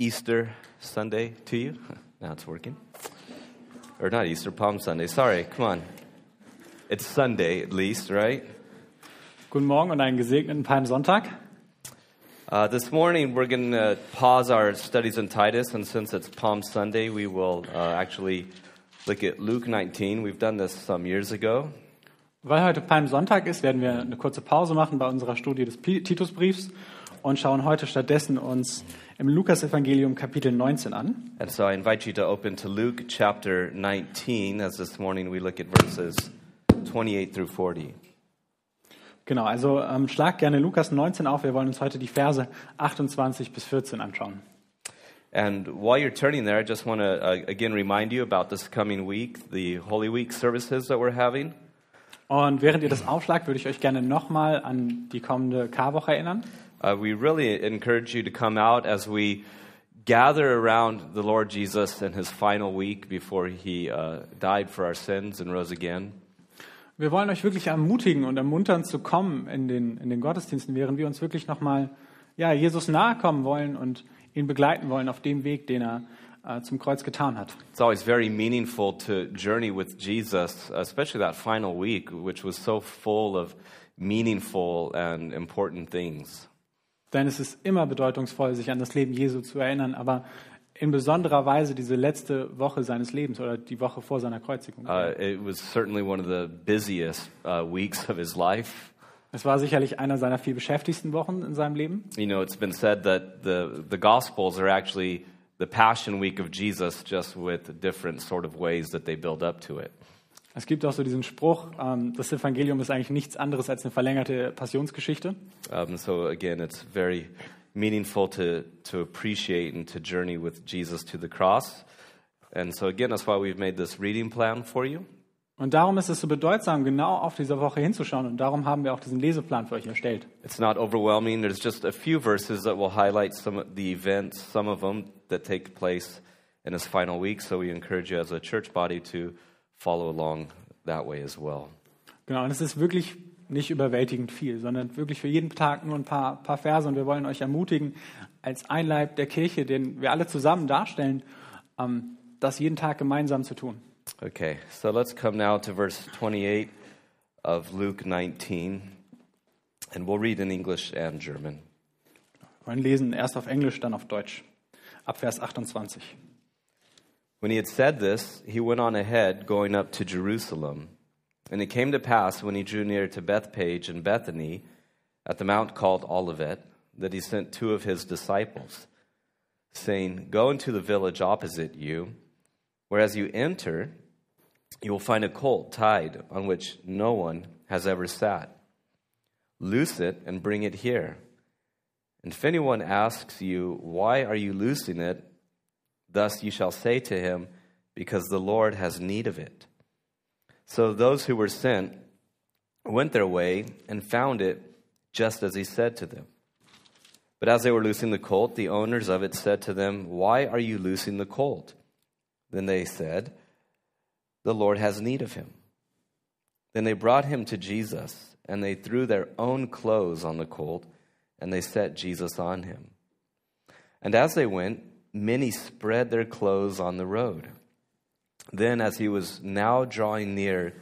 Easter Sunday to you. Now it's working. Or not Easter, Palm Sunday. Sorry, come on. It's Sunday at least, right? Guten Morgen und einen gesegneten Palmsonntag. Uh, this morning we're going to pause our studies in Titus, and since it's Palm Sunday, we will uh, actually look at Luke 19. We've done this some years ago. Weil heute Palmsonntag ist, werden wir eine kurze Pause machen bei unserer Studie des Titusbriefs und schauen heute stattdessen uns im Lukasevangelium Kapitel 19 an. And so I invite you to open to Luke chapter 19, as this morning we look at verses 28 through 40. Genau, also ähm, schlag gerne Lukas 19 auf. Wir wollen uns heute die Verse 28 bis 14 anschauen. And while you're turning there, I just want to uh, again remind you about this coming week, the Holy Week services that we're having. Und während ihr das aufschlagt, würde ich euch gerne nochmal an die kommende Karwoche erinnern. Uh, we really encourage you to come out as we gather around the Lord Jesus in his final week before he uh, died for our sins and rose again. Wir wollen euch wirklich ermutigen und ermuntern zu kommen in den, in den Gottesdiensten, während wir uns wirklich nochmal ja, Jesus nahe kommen wollen und ihn begleiten wollen auf dem Weg, den er äh, zum Kreuz getan hat. It's always very meaningful to journey with Jesus, especially that final week, which was so full of meaningful and important things. Denn es ist immer bedeutungsvoll, sich an das Leben Jesu zu erinnern, aber in besonderer Weise diese letzte Woche seines Lebens oder die Woche vor seiner Kreuzigung. Uh, it was certainly one of the busiest uh, weeks of his life. Es war sicherlich einer seiner viel beschäftigsten Wochen in seinem Leben. You know, it's been said that the, the Gospels are actually the Passion Week of Jesus, just with different sort of ways that they build up to it. Es gibt auch so diesen Spruch, ähm, das Evangelium ist eigentlich nichts anderes als eine verlängerte Passionsgeschichte. Um, so again, it's very meaningful to, to appreciate and to journey with Jesus to the cross. And so again, that's why we've made this reading plan for you. Und darum ist es so bedeutsam, genau auf diese Woche hinzuschauen. Und darum haben wir auch diesen Leseplan für euch erstellt. It's not overwhelming. There's just a few verses that will highlight some of the events, some of them that take place in his final week. So we encourage you as a church body to follow along that way as well. Genau, und es ist wirklich nicht überwältigend viel, sondern wirklich für jeden Tag nur ein paar, paar Verse. Und wir wollen euch ermutigen, als Einleib der Kirche, den wir alle zusammen darstellen, ähm, das jeden Tag gemeinsam zu tun. Okay, so let's come now to verse 28 of Luke 19, and we'll read in English and German. Wir wollen lesen erst auf Englisch, dann auf Deutsch. Ab Vers 28. When he had said this, he went on ahead, going up to Jerusalem. And it came to pass, when he drew near to Bethpage and Bethany, at the mount called Olivet, that he sent two of his disciples, saying, Go into the village opposite you, where as you enter, you will find a colt tied on which no one has ever sat. Loose it and bring it here. And if anyone asks you, Why are you loosing it? Thus you shall say to him, Because the Lord has need of it. So those who were sent went their way and found it just as he said to them. But as they were loosing the colt, the owners of it said to them, Why are you loosing the colt? Then they said, The Lord has need of him. Then they brought him to Jesus, and they threw their own clothes on the colt, and they set Jesus on him. And as they went, many spread their clothes on the road. Then, as he was now drawing near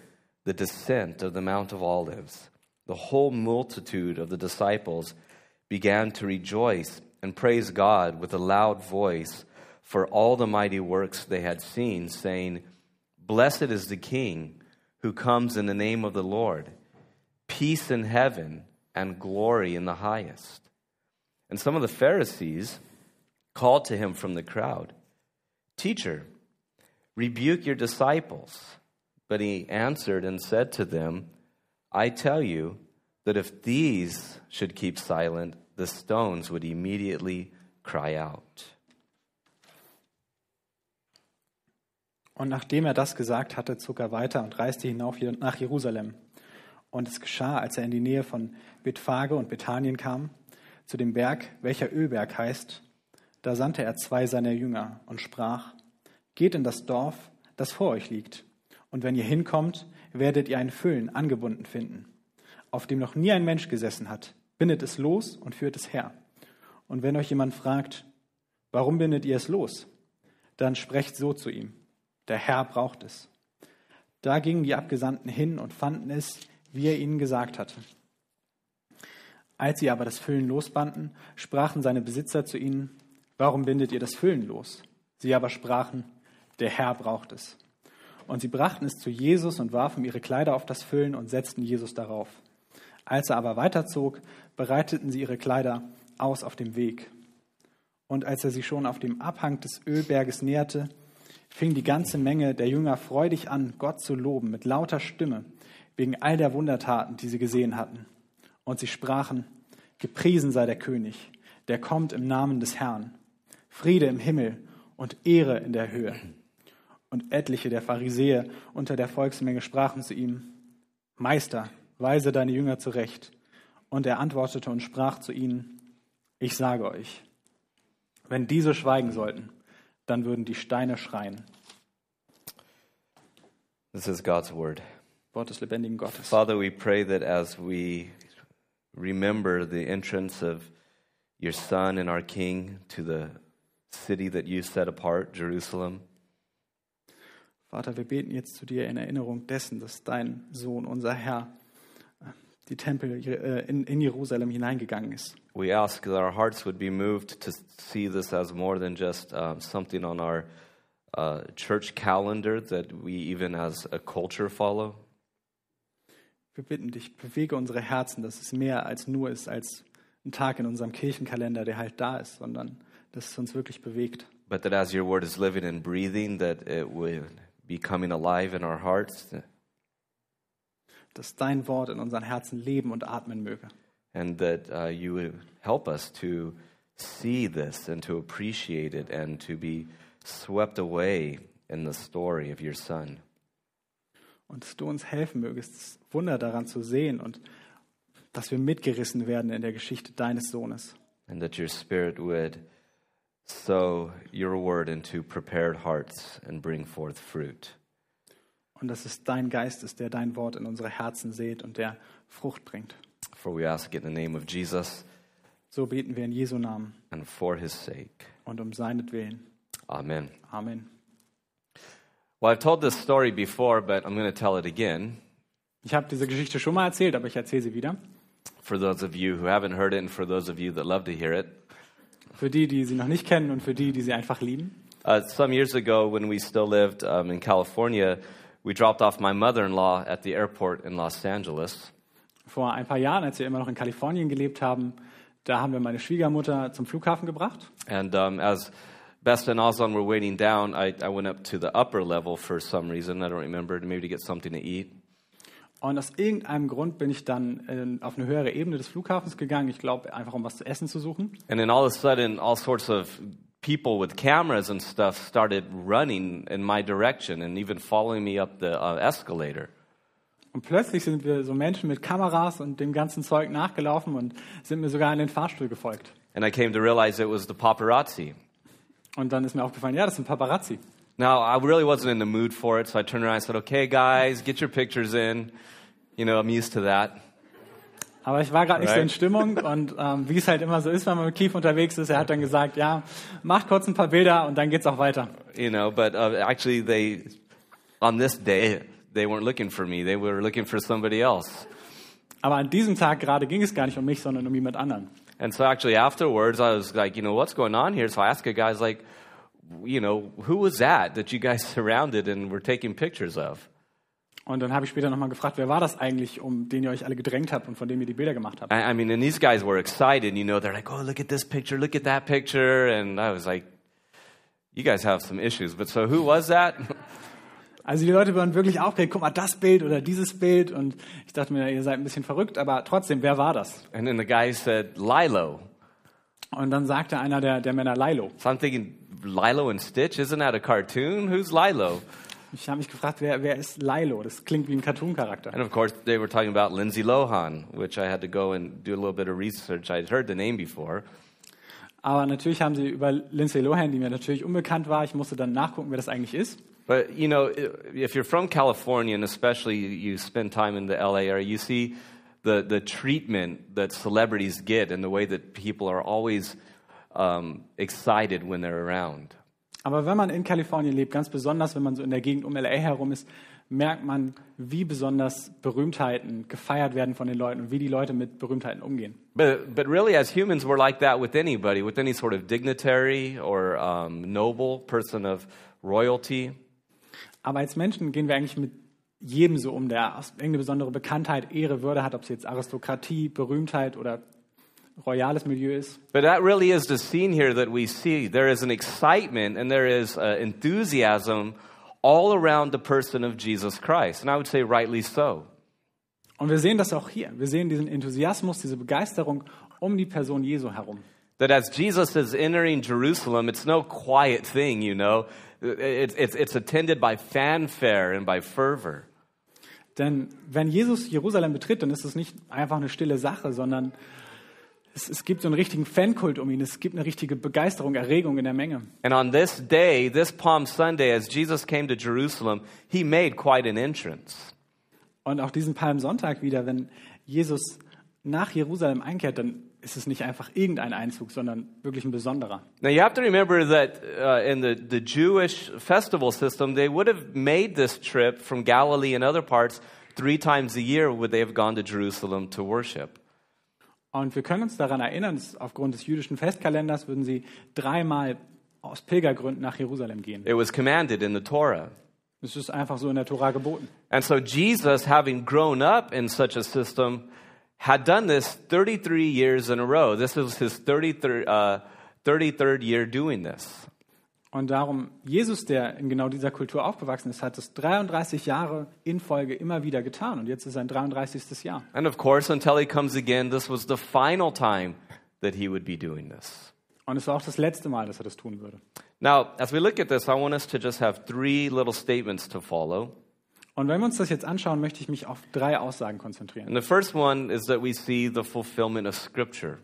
the descent of the Mount of Olives, the whole multitude of the disciples began to rejoice and praise God with a loud voice for all the mighty works they had seen, saying, Blessed is the King who comes in the name of the Lord, peace in heaven and glory in the highest. And some of the Pharisees called to him from the crowd, Teacher, rebuke your disciples. But he answered and said to them, I tell you that if these should keep silent, the stones would immediately cry out. Und nachdem er das gesagt hatte, zog er weiter und reiste hinauf nach Jerusalem. Und es geschah, als er in die Nähe von Bethphage und Bethanien kam, zu dem Berg, welcher Ölberg heißt, da sandte er zwei seiner Jünger und sprach, Geht in das Dorf, das vor euch liegt, und wenn ihr hinkommt, werdet ihr ein Füllen angebunden finden, auf dem noch nie ein Mensch gesessen hat. Bindet es los und führt es her. Und wenn euch jemand fragt, Warum bindet ihr es los? Dann sprecht so zu ihm. Der Herr braucht es. Da gingen die Abgesandten hin und fanden es, wie er ihnen gesagt hatte. Als sie aber das Füllen losbanden, sprachen seine Besitzer zu ihnen, warum bindet ihr das Füllen los? Sie aber sprachen, der Herr braucht es. Und sie brachten es zu Jesus und warfen ihre Kleider auf das Füllen und setzten Jesus darauf. Als er aber weiterzog, bereiteten sie ihre Kleider aus auf dem Weg. Und als er sich schon auf dem Abhang des Ölberges näherte, fing die ganze Menge der Jünger freudig an, Gott zu loben mit lauter Stimme, wegen all der Wundertaten, die sie gesehen hatten. Und sie sprachen, Gepriesen sei der König, der kommt im Namen des Herrn. Friede im Himmel und Ehre in der Höhe. Und etliche der Pharisäer unter der Volksmenge sprachen zu ihm, Meister, weise deine Jünger zurecht. Und er antwortete und sprach zu ihnen, ich sage euch, wenn diese schweigen sollten, dann würden die Steine schreien. This is God's word. Wort des lebendigen Gottes. Father, we pray that as we remember the entrance of your Son and our King to the city that you set apart, Jerusalem, Vater, wir beten jetzt zu dir in Erinnerung dessen, dass dein Sohn, unser Herr, die Tempel äh, in, in Jerusalem hineingegangen ist. we ask that our hearts would be moved to see this as more than just uh, something on our uh, church calendar that we even as a culture follow. Wir bitten dich, bewege unsere Herzen, dass es mehr als nur ist, als ein Tag in unserem Kirchenkalender, der halt da ist, sondern dass es uns wirklich bewegt. But that as your word is living and breathing, that it would be coming alive in our hearts, Dass dein Wort in unseren Herzen leben und atmen möge. and that uh, you would help us to see this and to appreciate it and to be swept away in the story of your Son. Und dass du uns helfen mögest, das Wunder daran zu sehen und dass wir mitgerissen werden in der Geschichte deines Sohnes. And that your Spirit would sow your word into prepared hearts and bring forth fruit. Und dass es dein Geist ist, der dein Wort in unsere Herzen sät und der Frucht bringt. For we ask it in the name of Jesus So beten wir in Jesu Namen and for his sake. und um seinetwillen. Amen. Amen. Well, I've told this story before, but I'm going to tell it again Ich habe diese Geschichte schon mal erzählt, aber ich erzähle sie wieder. for those of you who haven't heard it and for those of you that love to hear it. Für die, die sie noch nicht kennen und für die, die sie einfach lieben. Uh, some years ago, when we still lived um, in California, we dropped off my mother in law at the airport in Los Angeles. Vor ein paar Jahren, als wir immer noch in Kalifornien gelebt haben, da haben wir meine Schwiegermutter zum Flughafen gebracht. And um, as Besta and Ozan were waiting down, I, I went up to the upper level for some reason. I don't remember, maybe to get something to eat. Und aus irgendeinem Grund bin ich dann äh, auf eine höhere Ebene des Flughafens gegangen. Ich glaube, einfach um was zu essen zu suchen. And then all of a sudden, all sorts of people with cameras and stuff started running in my direction and even following me up the uh, escalator. Und plötzlich sind wir so Menschen mit Kameras und dem ganzen Zeug nachgelaufen und sind mir sogar in den Fahrstuhl gefolgt. And I came to realize it was the paparazzi. Und dann ist mir aufgefallen, ja, das sind Paparazzi. Now, I really wasn't in the mood for it, so I turned around and said, okay, guys, get your pictures in. You know, I'm used to that. Aber ich war gerade nicht so in Right. Stimmung und ähm, wie es halt immer so ist, wenn man mit Keith unterwegs ist, er hat dann gesagt, ja, macht kurz ein paar Bilder und dann geht's auch weiter. You know, but uh, actually, they, on this day, they weren't looking for me. They were looking for somebody else. Aber an diesem Tag gerade ging es gar nicht um mich, sondern um jemand anderen. And so actually afterwards, I was like, you know, what's going on here? So I asked a guy, I was like, you know, who was that that you guys surrounded and were taking pictures of? Und dann habe ich später nochmal gefragt, wer war das eigentlich, um den ihr euch alle gedrängt habt und von dem ihr die Bilder gemacht habt? I, I mean, and these guys were excited, you know, they're like, oh, look at this picture, look at that picture. And I was like, you guys have some issues. But so who was that? Also die Leute waren wirklich aufgeregt, guck mal, das Bild oder dieses Bild. Und ich dachte mir, ihr seid ein bisschen verrückt, aber trotzdem, wer war das? And then the guy said, Lilo. Und dann sagte einer der, der Männer Lilo. So I'm thinking, Lilo and Stitch? Isn't that a cartoon? Who's Lilo? Ich habe mich gefragt, wer, wer ist Lilo? Das klingt wie ein Cartoon-Charakter. And of course, they were talking about Lindsay Lohan, which I had to go and do a little bit of research. I'd heard the name before. Aber natürlich haben sie über Lindsay Lohan, die mir natürlich unbekannt war, ich musste dann nachgucken, wer das eigentlich ist. But you know, if you're from California and especially you spend time in the LA area, you see the, the treatment that celebrities get and the way that people are always um, excited when they're around. Aber wenn man in Kalifornien lebt, ganz besonders wenn man so in der Gegend um LA herum ist, merkt man, wie besonders Berühmtheiten gefeiert werden von den Leuten und wie die Leute mit Berühmtheiten umgehen. But, but really, as humans, we're like that with anybody, with any sort of dignitary or um, noble person of royalty. Aber als Menschen gehen wir eigentlich mit jedem so um, der irgendeine besondere Bekanntheit, Ehre, Würde hat, ob es jetzt Aristokratie, Berühmtheit oder royales Milieu ist. But that really is the scene here that we see. There is an excitement and there is uh, enthusiasm all around the person of Jesus Christ. And I would say rightly so. Und wir sehen das auch hier. Wir sehen diesen Enthusiasmus, diese Begeisterung um die Person Jesu herum. That as Jesus is entering Jerusalem, it's no quiet thing, you know. It's, it's, it's attended by fanfare and by fervor. Denn wenn Jesus Jerusalem betritt, dann ist es nicht einfach eine stille Sache, sondern es, es gibt so einen richtigen Fankult um ihn. Es gibt eine richtige Begeisterung, Erregung in der Menge. And on this day, this Palm Sunday, as Jesus came to Jerusalem, he made quite an entrance. Und auch diesen Palmsonntag wieder, wenn Jesus nach Jerusalem einkehrt, dann ist es nicht einfach irgendein Einzug, sondern wirklich ein besonderer. Now you have to remember that uh, in the, the Jewish festival system, they would have made this trip from Galilee and other parts three times a year would they have gone to Jerusalem to worship. Und wir können uns daran erinnern, dass aufgrund des jüdischen Festkalenders würden sie dreimal aus Pilgergründen nach Jerusalem gehen. It was commanded in the Torah. Es ist einfach so in der Tora geboten. And so Jesus, having grown up in such a system, had done this 33 years in a row. This was his 33rd, uh, 33rd year doing this. Und darum, Jesus, der in genau dieser Kultur aufgewachsen ist, hat es 33 Jahre in Folge immer wieder getan. Und jetzt ist sein 33. Jahr. And of course, until he comes again, this was the final time that he would be doing this. Und es war auch das letzte Mal, dass er das tun würde. Now, as we look at this, I want us to just have three little statements to follow. Und wenn wir uns das jetzt anschauen, möchte ich mich auf drei Aussagen konzentrieren. And the first one is that we see the fulfillment of Scripture.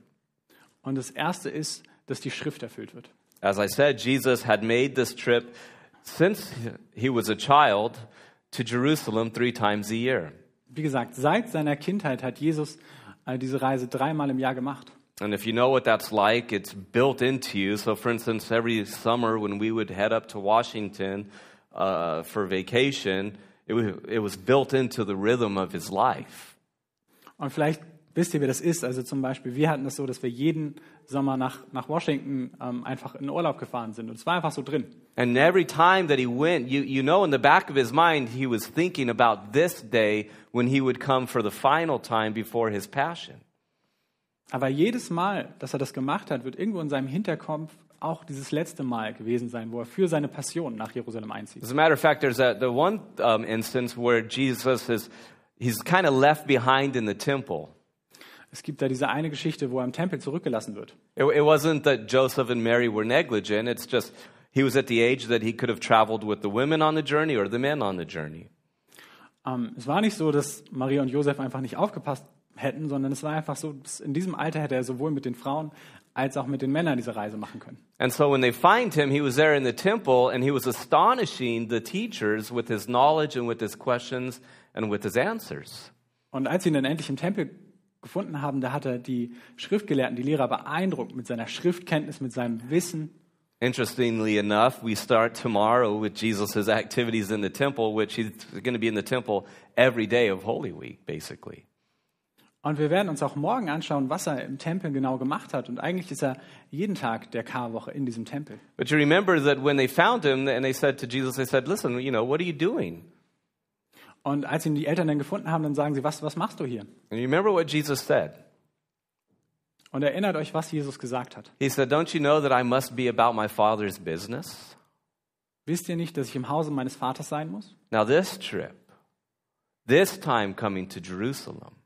Und das erste ist, dass die Schrift erfüllt wird. As I said, Jesus had made this trip since he was a child to Jerusalem three times a year. Wie gesagt, seit seiner Kindheit hat Jesus äh, diese Reise dreimal im Jahr gemacht. And if you know what that's like, it's built into you. So, for instance, every summer when we would head up to Washington uh, for vacation, it, wa- it was built into the rhythm of his life. Und vielleicht wisst ihr, wie das ist. Also zum Beispiel, wir hatten das so, dass wir jeden Sommer nach, nach Washington ähm, einfach in Urlaub gefahren sind. Und es war einfach so drin. And every time that he went, you, you know, in the back of his mind, he was thinking about this day when he would come for the final time before his passion. Aber jedes Mal, dass er das gemacht hat, wird irgendwo in seinem Hinterkopf auch dieses letzte Mal gewesen sein, wo er für seine Passion nach Jerusalem einzieht. As a matter of fact, there's a, the one um, instance where Jesus is, he's kind of left behind in the temple. Es gibt da diese eine Geschichte, wo er im Tempel zurückgelassen wird. It, it wasn't that Joseph and Mary were negligent. It's just he was at the age that he could have traveled with the women on the journey or the men on the journey. Ähm, es war nicht so, dass Maria und Josef einfach nicht aufgepasst hätten, sondern es war einfach so, in diesem Alter hätte er sowohl mit den Frauen als auch mit den Männern diese Reise machen können. And so when they find him, he was there in the temple and he was astonishing the teachers with his knowledge and with his questions and with his answers. Und als sie ihn dann endlich im Tempel gefunden haben, da hat er die Schriftgelehrten, die Lehrer beeindruckt mit seiner Schriftkenntnis, mit seinem Wissen. Interestingly enough, we start tomorrow with Jesus' activities in the temple, which he's going to be in the temple every day of Holy Week, basically. Und wir werden uns auch morgen anschauen, was er im Tempel genau gemacht hat. Und eigentlich ist er jeden Tag der Karwoche in diesem Tempel. But you remember that when they found him and they said to Jesus, they said, Listen, you know, what are you doing? Und als ihn die Eltern dann gefunden haben, dann sagen sie, was, was machst du hier? And you remember what Jesus said? Und erinnert euch, was Jesus gesagt hat. He said, Don't you know that I must be about my Father's business? Wisst ihr nicht, dass ich im Hause meines Vaters sein muss? Now, this trip, this time coming to Jerusalem,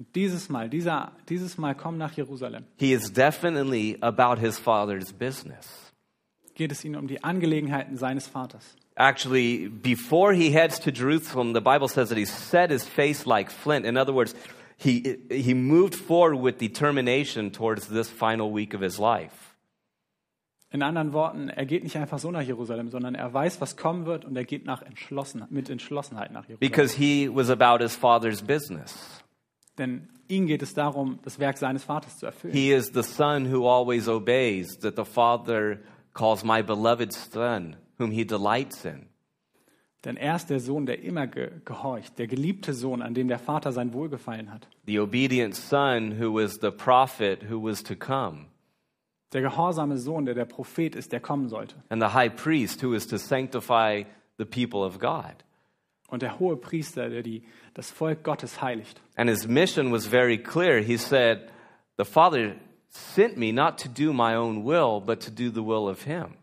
Und dieses Mal, dieser, dieses Mal komm nach Jerusalem, he is definitely about his Father's business. geht es ihnen um die Angelegenheiten seines Vaters. Actually, before he heads to Jerusalem, the Bible says that he set his face like flint. In other words, he, he moved forward with determination towards this final week of his life. In anderen Worten, er geht nicht einfach so nach Jerusalem, sondern er weiß, was kommen wird und er geht nach entschlossen, mit Entschlossenheit nach Jerusalem. Because he was about his Father's business. Denn ihm geht es darum, das Werk seines Vaters zu erfüllen. He is the son who always obeys, that the Father calls my beloved son, whom he delights in. Denn er ist der Sohn, der immer ge gehorcht, der geliebte Sohn, an dem der Vater sein Wohlgefallen hat. The obedient son who was the prophet who was to come. Der gehorsame Sohn, der der Prophet ist, der kommen sollte. And the high priest who is to sanctify the people of God. Und der hohe Priester, der die, das Volk Gottes heiligt. And his mission was very clear. He said, The Father sent me not to do my own will, but to do the will of him.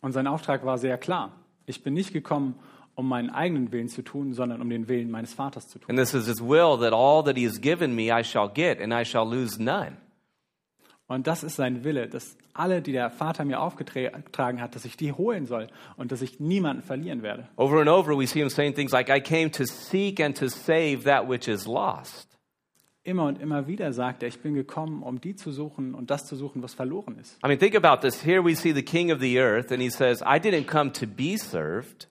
Und sein Auftrag war sehr klar. Ich bin nicht gekommen, um meinen eigenen Willen zu tun, sondern um den Willen meines Vaters zu tun. And this is his will that all that he has given me I shall get, and I shall lose none. Und das ist sein Wille, dass alle, die der Vater mir aufgetragen hat, dass ich die holen soll und dass ich niemanden verlieren werde. Over and over, we see him saying things like, I came to seek and to save that which is lost. Immer und immer wieder sagt er, ich bin gekommen, um die zu suchen und das zu suchen, was verloren ist. I mean, think about this. Here we see the king of the earth, and he says, I didn't come to be served,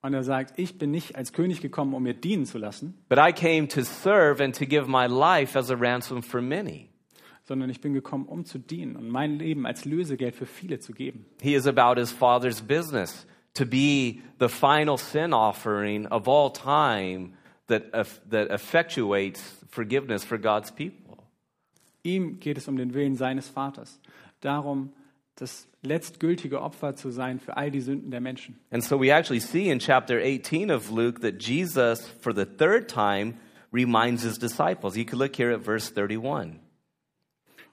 Und er sagt, ich bin nicht als König gekommen, um mir dienen zu lassen, but I came to serve and to give my life as a ransom for many. Sondern ich bin gekommen, um zu dienen und mein Leben als Lösegeld für viele zu geben. He is about his father's business to be the final sin offering of all time that, that effectuates forgiveness for God's people. Ihm geht es um den Willen seines Vaters, darum, das letztgültige Opfer zu sein für all die Sünden der Menschen. And so we actually see in chapter 18 of Luke that Jesus, for the third time, reminds his disciples. You can look here at verse 31.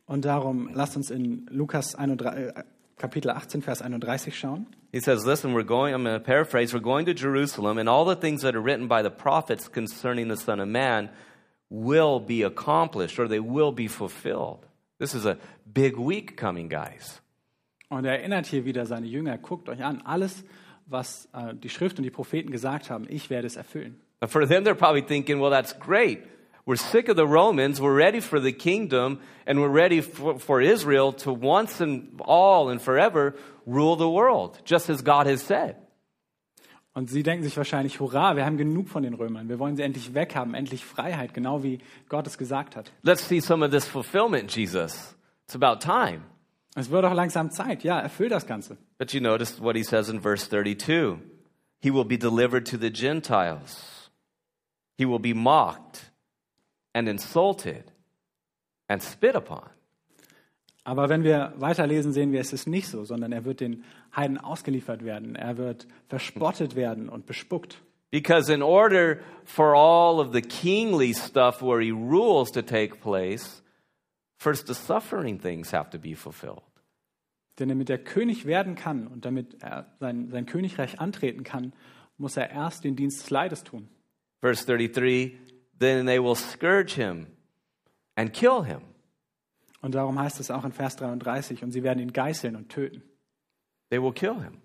Und darum lasst uns in Lukas 31, äh, Kapitel 18, Vers 31 schauen. He says, Listen, we're going, I'm going to paraphrase, we're going to Jerusalem, and all the things that are written by the prophets concerning the Son of Man will be accomplished or they will be fulfilled. This is a big week coming, guys. Und er erinnert hier wieder seine Jünger, guckt euch an, alles, was äh, die Schrift und die Propheten gesagt haben, ich werde es erfüllen. And for them, they're probably thinking, well, that's great. We're sick of the Romans. We're ready for the kingdom, and we're ready for, for Israel to once and all and forever rule the world, just as God has said. Und sie denken sich wahrscheinlich, hurra, wir haben genug von den Römern, wir wollen sie endlich weghaben, endlich Freiheit, genau wie Gott es gesagt hat. Let's see some of this fulfillment, Jesus. It's about time. Es wird auch langsam Zeit, ja, erfüll das Ganze. But you notice what he says in verse 32 He will be delivered to the Gentiles, he will be mocked and insulted and spit upon. Aber wenn wir weiterlesen, sehen wir, es ist nicht so, sondern er wird den Heiden ausgeliefert werden, er wird verspottet werden und bespuckt. Because in order for all of the kingly stuff where he rules to take place, first the suffering things have to be fulfilled. Denn damit er König werden kann und damit er sein, sein Königreich antreten kann, muss er erst den Dienst des Leides tun. Verse 33 Then they will scourge him and kill him. Und darum heißt es auch in Vers 33, und sie werden ihn geißeln und töten. They will kill him.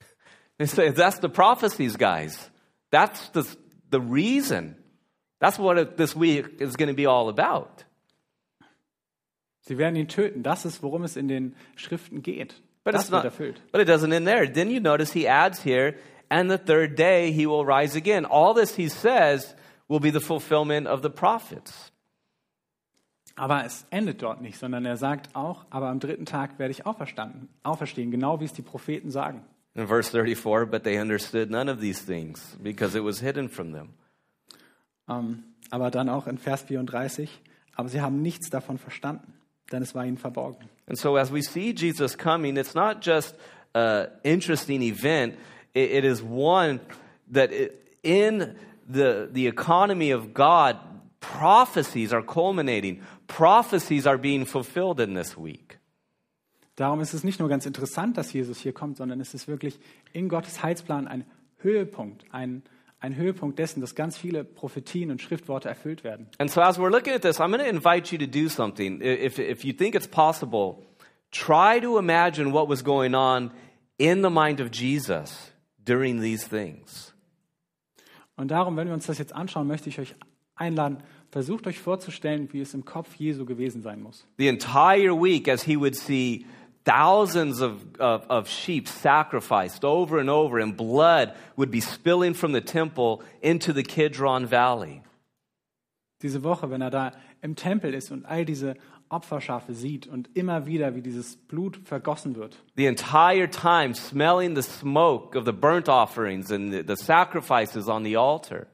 They say, that's the prophecies, guys. That's the, the reason. That's what this week is going to be all about. Sie werden ihn töten. Das ist, worum es in den Schriften geht. But das wird not. erfüllt. But it doesn't end there. Then you notice he adds here, and the third day he will rise again. All this he says will be the fulfillment of the prophets. Aber es endet dort nicht, sondern er sagt auch, aber am dritten Tag werde ich auferstanden, auferstehen, genau wie es die Propheten sagen. In verse 34, but they understood none of these things because it was hidden from them. Ähm, aber dann auch in Vers 34, aber sie haben nichts davon verstanden, denn es war ihnen verborgen. And so, as we see Jesus coming, it's not just an interesting event, it, it is one that it, in the, the economy of God, prophecies are culminating, prophecies are being fulfilled in this week. Darum ist es nicht nur ganz interessant, dass Jesus hier kommt, sondern es ist wirklich in Gottes Heilsplan ein Höhepunkt, ein, ein Höhepunkt dessen, dass ganz viele Prophetien und Schriftworte erfüllt werden. And so, as we're looking at this, I'm going to invite you to do something. If, if you think it's possible, try to imagine what was going on in the mind of Jesus during these things. Und darum, wenn wir uns das jetzt anschauen, möchte ich euch einladen, versucht euch vorzustellen, wie es im Kopf Jesu gewesen sein muss. The entire week, as he would see thousands of, of, of sheep sacrificed over and over, and blood would be spilling from the temple into the Kidron Valley. Diese Woche, wenn er da im Tempel ist und all diese Opferschafe sieht und immer wieder, wie dieses Blut vergossen wird. The entire time smelling the smoke of the burnt offerings and the, the sacrifices on the altar.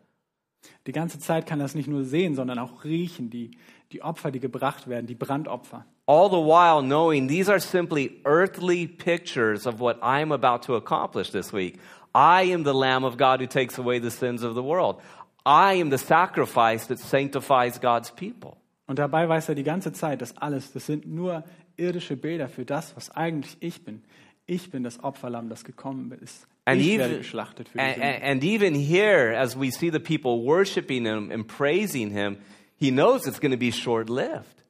Die ganze Zeit kann er es nicht nur sehen, sondern auch riechen, die, die Opfer, die gebracht werden, die Brandopfer. All the while knowing these are simply earthly pictures of what I'm about to accomplish this week. I am the Lamb of God who takes away the sins of the world. I am the sacrifice that sanctifies God's people. Und dabei weiß er die ganze Zeit, dass alles, das sind nur irdische Bilder für das, was eigentlich ich bin. Ich bin das Opferlamm, das gekommen ist. And even, and, and even here, as we see the people worshiping him and praising him, he knows it's going to be short lived.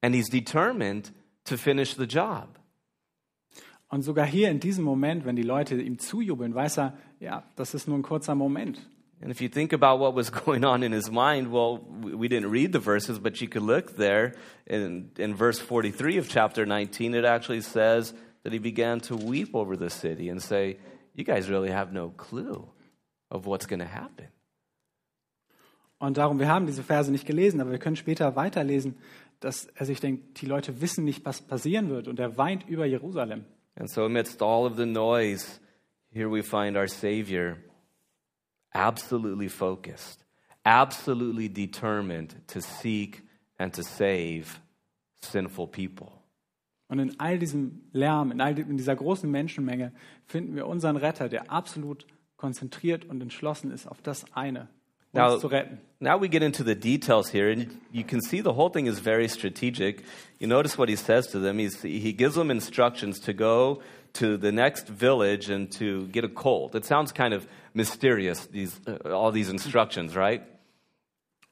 And he's determined to finish the job. Und sogar hier in diesem Moment, wenn die Leute ihm zujubeln, weiß er, ja, das ist nur ein kurzer Moment. And if you think about what was going on in his mind, well, we didn't read the verses, but you could look there in, in verse 43 of chapter 19. It actually says that he began to weep over the city and say, You guys really have no clue of what's going to happen. Und darum, wir haben diese Verse nicht gelesen, aber wir können später weiterlesen, dass er sich denkt, die Leute wissen nicht, was passieren wird. Und er weint über Jerusalem. And so, amidst all of the noise, here we find our Savior absolutely focused, absolutely determined to seek and to save sinful people. Und in all diesem Lärm, in, all in dieser großen Menschenmenge finden wir unseren Retter, der absolut konzentriert und entschlossen ist auf das eine, uns Now, zu retten. now we get into the details here, and you can see the whole thing is very strategic. You notice what he says to them. He's, he gives them instructions to go to the next village and to get a colt. It sounds kind of mysterious, these, uh, all these instructions, right?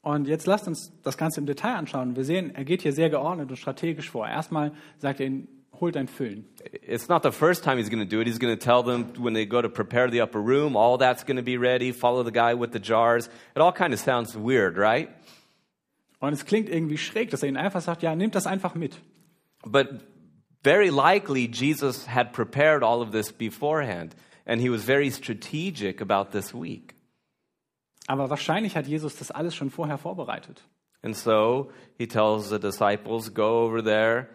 Und jetzt lasst uns das Ganze im Detail anschauen. Wir sehen, er geht hier sehr geordnet und strategisch vor. Erstmal sagt er ihnen, holt ein Füllen. It's not the first time he's going to do it. He's going to tell them when they go to prepare the upper room, all that's going to be ready. Follow the guy with the jars. It all kind of sounds weird, right? Und es klingt irgendwie schräg, dass er ihnen einfach sagt, ja, nehmt das einfach mit. But very likely, Jesus had prepared all of this beforehand, and he was very strategic about this week. Aber wahrscheinlich hat Jesus das alles schon vorher vorbereitet. And so he tells the disciples, Go over there,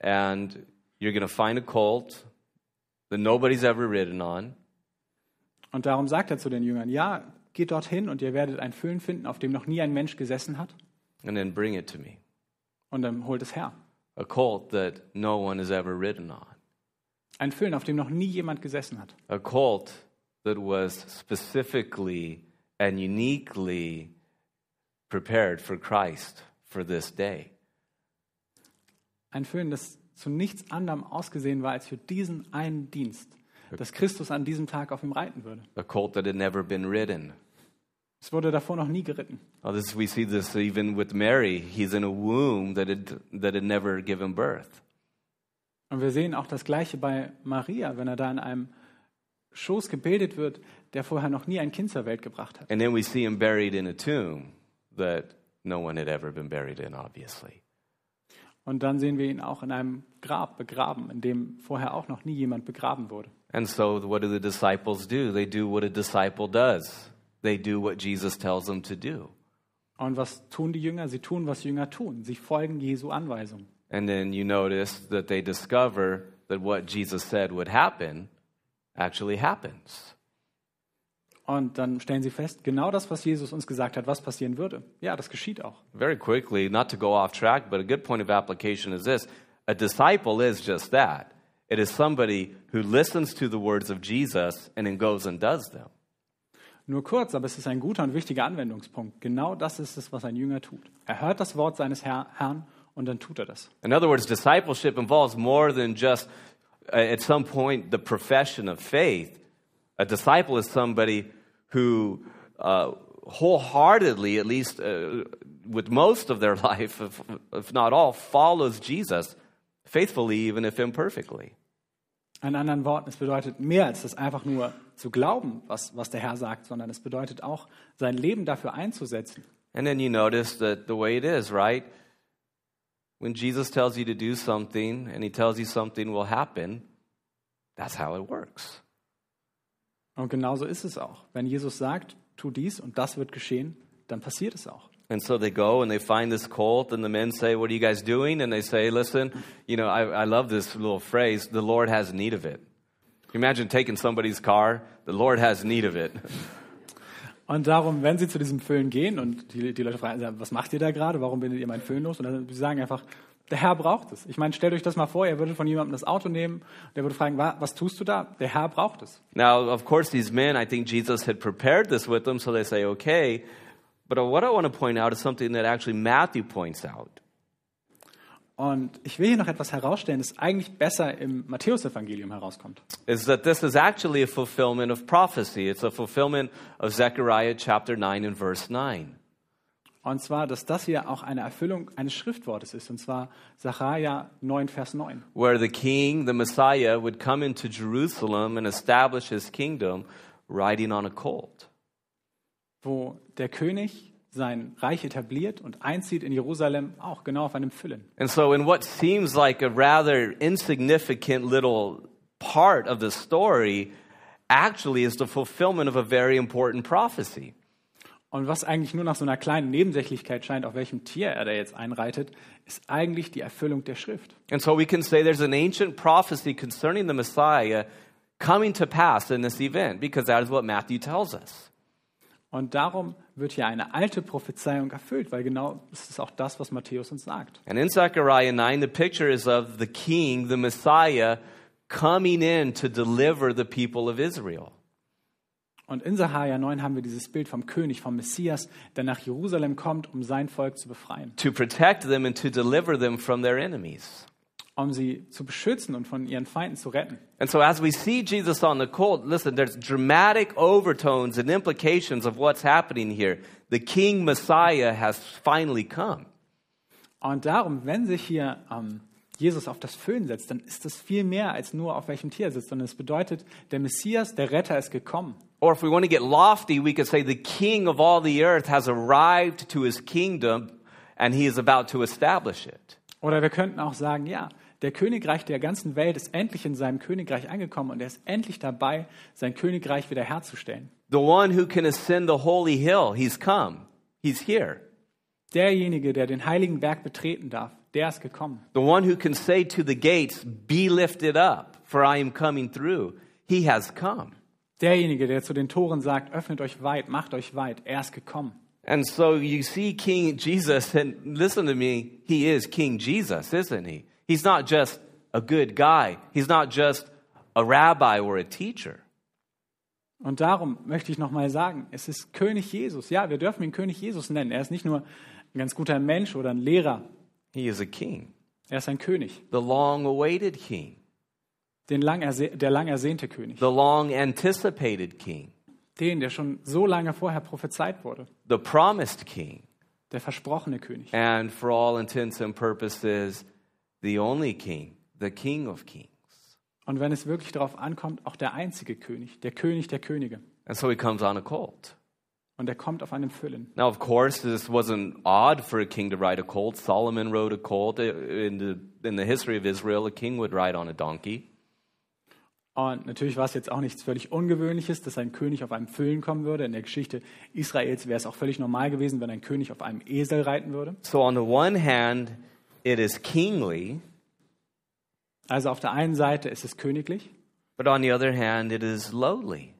and you're going to find a colt that nobody's ever ridden on. Und darum sagt er zu den Jüngern, ja, geht dorthin und ihr werdet ein Füllen finden, auf dem noch nie ein Mensch gesessen hat. and then bring it to me. Und dann holt es her. A colt that no one has ever ridden on. Ein Füllen, auf dem noch nie jemand gesessen hat. A colt that was specifically and uniquely prepared for Christ for this day. Ein Füllen, das zu nichts anderem ausgesehen war als für diesen einen Dienst, dass Christus an diesem Tag auf ihm reiten würde. A colt that had never been ridden. Es wurde davor noch nie geritten. Oh, this, we see this even with Mary. He's in a womb that had, that had never given birth. Und wir sehen auch das Gleiche bei Maria, wenn er da in einem Schoß gebildet wird, der vorher noch nie ein Kind zur Welt gebracht hat. And then we see him buried in a tomb that no one had ever been buried in, obviously. Und dann sehen wir ihn auch in einem Grab begraben, in dem vorher auch noch nie jemand begraben wurde. And so, what do the disciples do? They do what a disciple does. They do what Jesus tells them to do. Und was tun die Jünger? Sie tun, was Jünger tun. Sie folgen Jesu Anweisungen. And then you notice that they discover that what Jesus said would happen actually happens. Und dann stellen sie fest, genau das, was Jesus uns gesagt hat, was passieren würde. Ja, das geschieht auch. Very quickly, not to go off track, but a good point of application is this a disciple is just that. It is somebody who listens to the words of Jesus and then goes and does them. Nur kurz, aber es ist ein guter und wichtiger Anwendungspunkt. Genau das ist es, was ein Jünger tut. Er hört das Wort seines Herr Herrn und dann tut er das. In other words, discipleship involves more than just, uh, at some point, the profession of faith. A disciple is somebody who uh, wholeheartedly, at least uh, with most of their life, if, if not all, follows Jesus faithfully, even if imperfectly. In anderen Worten, es bedeutet mehr als das einfach nur zu glauben, was, was der Herr sagt, sondern es bedeutet auch, sein Leben dafür einzusetzen. And then you notice that the way it is, right? When Jesus tells you to do something and he tells you something will happen, that's how it works. Und genauso ist es auch. Wenn Jesus sagt, tu dies und das wird geschehen, dann passiert es auch. And so they go and they find this colt, and the men say, What are you guys doing? And they say, Listen, you know, I, I love this little phrase, the Lord has need of it. Imagine taking somebody's car, the Lord has need of it. Und darum, wenn sie zu diesem Föhn gehen und die, die Leute fragen, was macht ihr da gerade? Warum bindet ihr mein Föhn los? Und dann sie sagen einfach, der Herr braucht es. Ich meine, stellt euch das mal vor, ihr würdet von jemandem das Auto nehmen, der würde fragen, was tust du da? Der Herr braucht es. Now, of course, these men, I think Jesus had prepared this with them, so they say, okay. But what I want to point out is something that actually Matthew points out. Und ich will hier noch etwas herausstellen, das eigentlich besser im Matthäusevangelium herauskommt. Is that this is actually a fulfillment of prophecy. It's a fulfillment of Zechariah chapter 9 and verse 9. Und zwar, dass das hier auch eine Erfüllung eines Schriftwortes ist, und zwar Sacharja 9, Vers 9. Where the king, the Messiah, would come into Jerusalem and establish his kingdom riding on a colt. Wo der König sein Reich etabliert und einzieht in Jerusalem, auch genau auf einem Füllen. And so, in what seems like a rather insignificant little part of the story, actually is the fulfillment of a very important prophecy. Und was eigentlich nur nach so einer kleinen Nebensächlichkeit scheint, auf welchem Tier er da jetzt einreitet, ist eigentlich die Erfüllung der Schrift. And so we can say there's an ancient prophecy concerning the Messiah coming to pass in this event because that is what Matthew tells us. Und darum wird hier eine alte Prophezeiung erfüllt, weil genau das ist auch das, was Matthäus uns sagt. And in Zechariah 9, the picture is of the king, the Messiah, coming in to deliver the people of Israel. Und in Sacharja 9 haben wir dieses Bild vom König, vom Messias, der nach Jerusalem kommt, um sein Volk zu befreien. To protect them and to deliver them from their enemies. Um sie zu beschützen und von ihren Feinden zu retten. And so, as we see Jesus on the colt, listen, there's dramatic overtones and implications of what's happening here. The King Messiah has finally come. Und darum, wenn sich hier ähm, Jesus auf das Föhn setzt, dann ist das viel mehr als nur auf welchem Tier er sitzt, sondern es bedeutet, der Messias, der Retter ist gekommen. Or if we want to get lofty, we could say the King of all the earth has arrived to his kingdom and he is about to establish it. Oder wir könnten auch sagen, ja, der Königreich der ganzen Welt ist endlich in seinem Königreich angekommen und er ist endlich dabei, sein Königreich wiederherzustellen. The one who can ascend the holy hill, he's come. He's here. Derjenige, der den heiligen Berg betreten darf, der ist gekommen. The one who can say to the gates, Be lifted up, for I am coming through, he has come. Derjenige, der zu den Toren sagt, öffnet euch weit, macht euch weit, er ist gekommen. And so you see King Jesus, and listen to me, he is King Jesus, isn't he? He's not just a good guy, he's not just a rabbi or a teacher. Und darum möchte ich nochmal sagen, es ist König Jesus. Ja, wir dürfen ihn König Jesus nennen. Er ist nicht nur ein ganz guter Mensch oder ein Lehrer. He is a king. Er ist ein König. The long awaited king. Den lang der lang ersehnte König. The long anticipated king. Den, der schon so lange vorher prophezeit wurde. The promised king. Der versprochene König. And for all intents and purposes, the only king, the king of kings. Und wenn es wirklich darauf ankommt, auch der einzige König, der König der Könige. And so he comes on a colt. Und er kommt auf einem Füllen. Now, of course, this wasn't odd for a king to ride a colt. Solomon rode a colt. In the, in the history of Israel, a king would ride on a donkey. Und natürlich war es jetzt auch nichts völlig Ungewöhnliches, dass ein König auf einem Füllen kommen würde. In der Geschichte Israels wäre es auch völlig normal gewesen, wenn ein König auf einem Esel reiten würde. So on the one hand, it is kingly. Also auf der einen Seite ist es königlich. But on the other hand, it is lowly.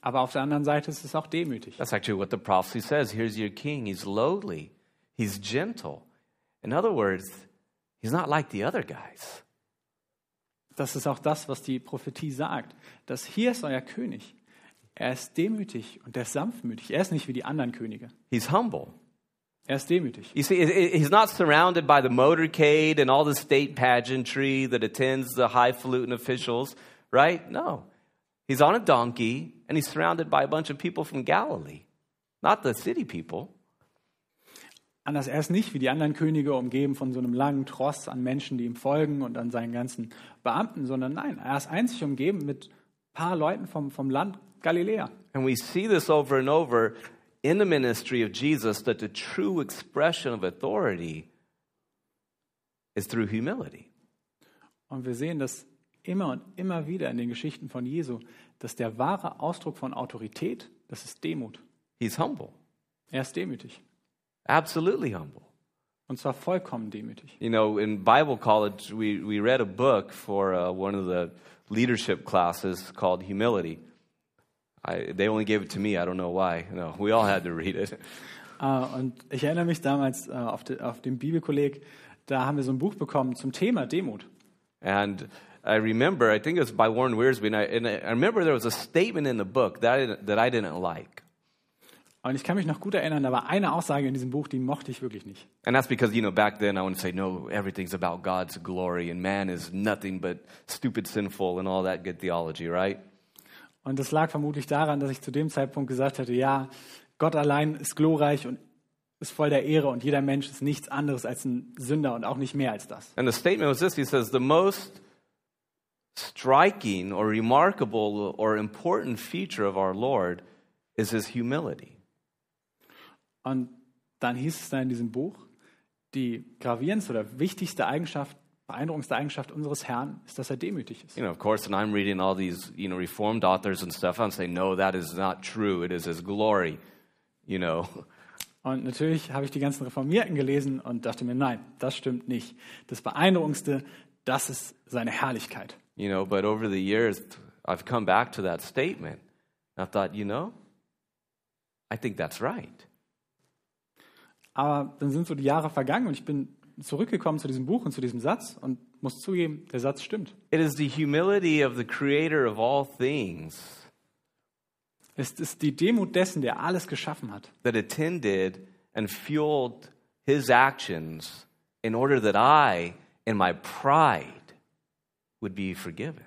Aber auf der anderen Seite ist es auch demütig. That's actually what the prophecy says. Here's your king. He's lowly. He's gentle. In other words, he's not like the other guys. Das ist auch das, was die Prophetie sagt. Dass hier ist euer König. Er ist demütig und er ist sanftmütig. Er ist nicht wie die anderen Könige. He's humble. Er ist demütig. You see, he's not surrounded by the motorcade and all the state pageantry that attends the highfalutin officials, right? No. He's on a donkey and he's surrounded by a bunch of people from Galilee, not the city people. Anders, er ist nicht wie die anderen Könige umgeben von so einem langen Tross an Menschen, die ihm folgen und an seinen ganzen Beamten, sondern nein, er ist einzig umgeben mit ein paar Leuten vom, vom Land Galiläa. And we see this over and over in the ministry of Jesus that the true expression of authority is through humility. Und wir sehen das immer und immer wieder in den Geschichten von Jesu, dass der wahre Ausdruck von Autorität, das ist Demut. He's humble. Er ist demütig. Absolutely humble. Und zwar vollkommen demütig. You know, in Bible college, we, we read a book for uh, one of the leadership classes called Humility. I, they only gave it to me. I don't know why. No, we all had to read it. Äh, und ich erinnere mich damals äh, auf, de, auf dem Bibelkolleg, da haben wir so ein Buch bekommen zum Thema Demut. And I remember, I think it was by Warren Wiersbe, and I, and I remember there was a statement in the book that I, that I didn't like. Und ich kann mich noch gut erinnern, da war eine Aussage in diesem Buch, die mochte ich wirklich nicht. And that's because, you know, back then I would say, no, everything's about God's glory, and man is nothing but stupid, sinful, and all that good theology, right? Und das lag vermutlich daran, dass ich zu dem Zeitpunkt gesagt hatte, ja, Gott allein ist glorreich und ist voll der Ehre und jeder Mensch ist nichts anderes als ein Sünder und auch nicht mehr als das. And the statement was this he says, the most striking or remarkable or important feature of our Lord is his humility. Und dann hieß es da in diesem Buch, die gravierendste oder wichtigste Eigenschaft, beeindruckendste Eigenschaft unseres Herrn ist, dass er demütig ist. You know, of course, and I'm reading all these, you know, reformed authors and stuff. I'm saying, no, that is not true. It is his glory, you know. Und natürlich habe ich die ganzen Reformierten gelesen und dachte mir, nein, das stimmt nicht. Das Beeindruckendste, das ist seine Herrlichkeit. You know, but over the years, I've come back to that statement. I've thought, you know, I think that's right. Aber dann sind so die Jahre vergangen und ich bin zurückgekommen zu diesem Buch und zu diesem Satz und muss zugeben, der Satz stimmt. It is the humility of the creator of all things Es ist die Demut dessen, der alles geschaffen hat, that attended and fueled his actions in order that I, in my pride, would be forgiven.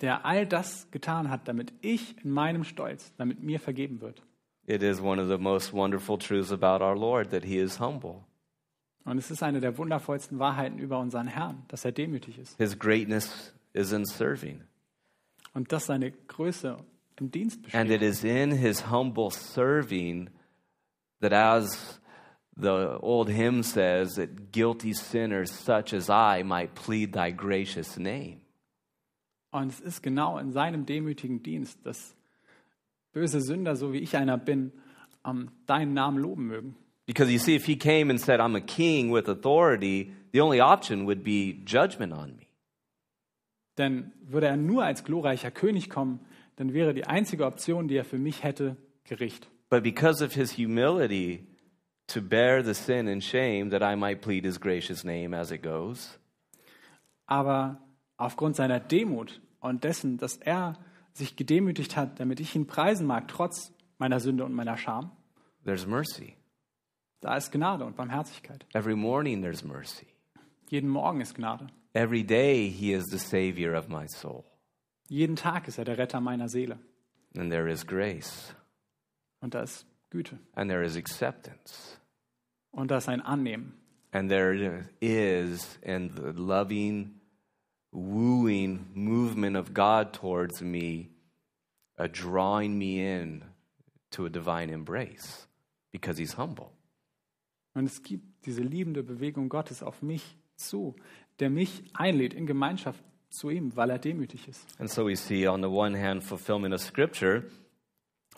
der all das getan hat, damit ich in meinem Stolz, damit mir vergeben wird. It is one of the most wonderful truths about our Lord that he is humble. Und es ist eine der wundervollsten Wahrheiten über unseren Herrn, dass er demütig ist His greatness is in serving. und dass seine Größe im Dienst And it besteht. is in his humble serving that, as the old hymn says, that guilty sinners such as I might plead thy gracious name. Und es ist genau in seinem demütigen Dienst, dass böse Sünder, so wie ich einer bin, ähm, deinen Namen loben mögen. Because you see, if he came and said, I'm a king with authority, the only option would be judgment on me. Denn würde er nur als glorreicher König kommen, dann wäre die einzige Option, die er für mich hätte, Gericht. But because of his humility to bear the sin and shame, that I might plead his gracious name as it goes, Aber aufgrund seiner Demut und dessen, dass er sich gedemütigt hat, damit ich ihn preisen mag, trotz meiner Sünde und meiner Scham, there's mercy. Da ist Gnade und Barmherzigkeit. Every morning there's mercy. Jeden Morgen ist Gnade. Every day he is the savior of my soul. Jeden Tag ist er der Retter meiner Seele. And there is grace. Und da ist Güte. And there is acceptance. Und da ist ein Annehmen. And there is in the loving, wooing movement of God towards me a drawing me in to a divine embrace because he's humble. Und es gibt diese liebende Bewegung Gottes auf mich zu, der mich einlädt in Gemeinschaft zu ihm, weil er demütig ist. And so we see, on the one hand, fulfillment of Scripture,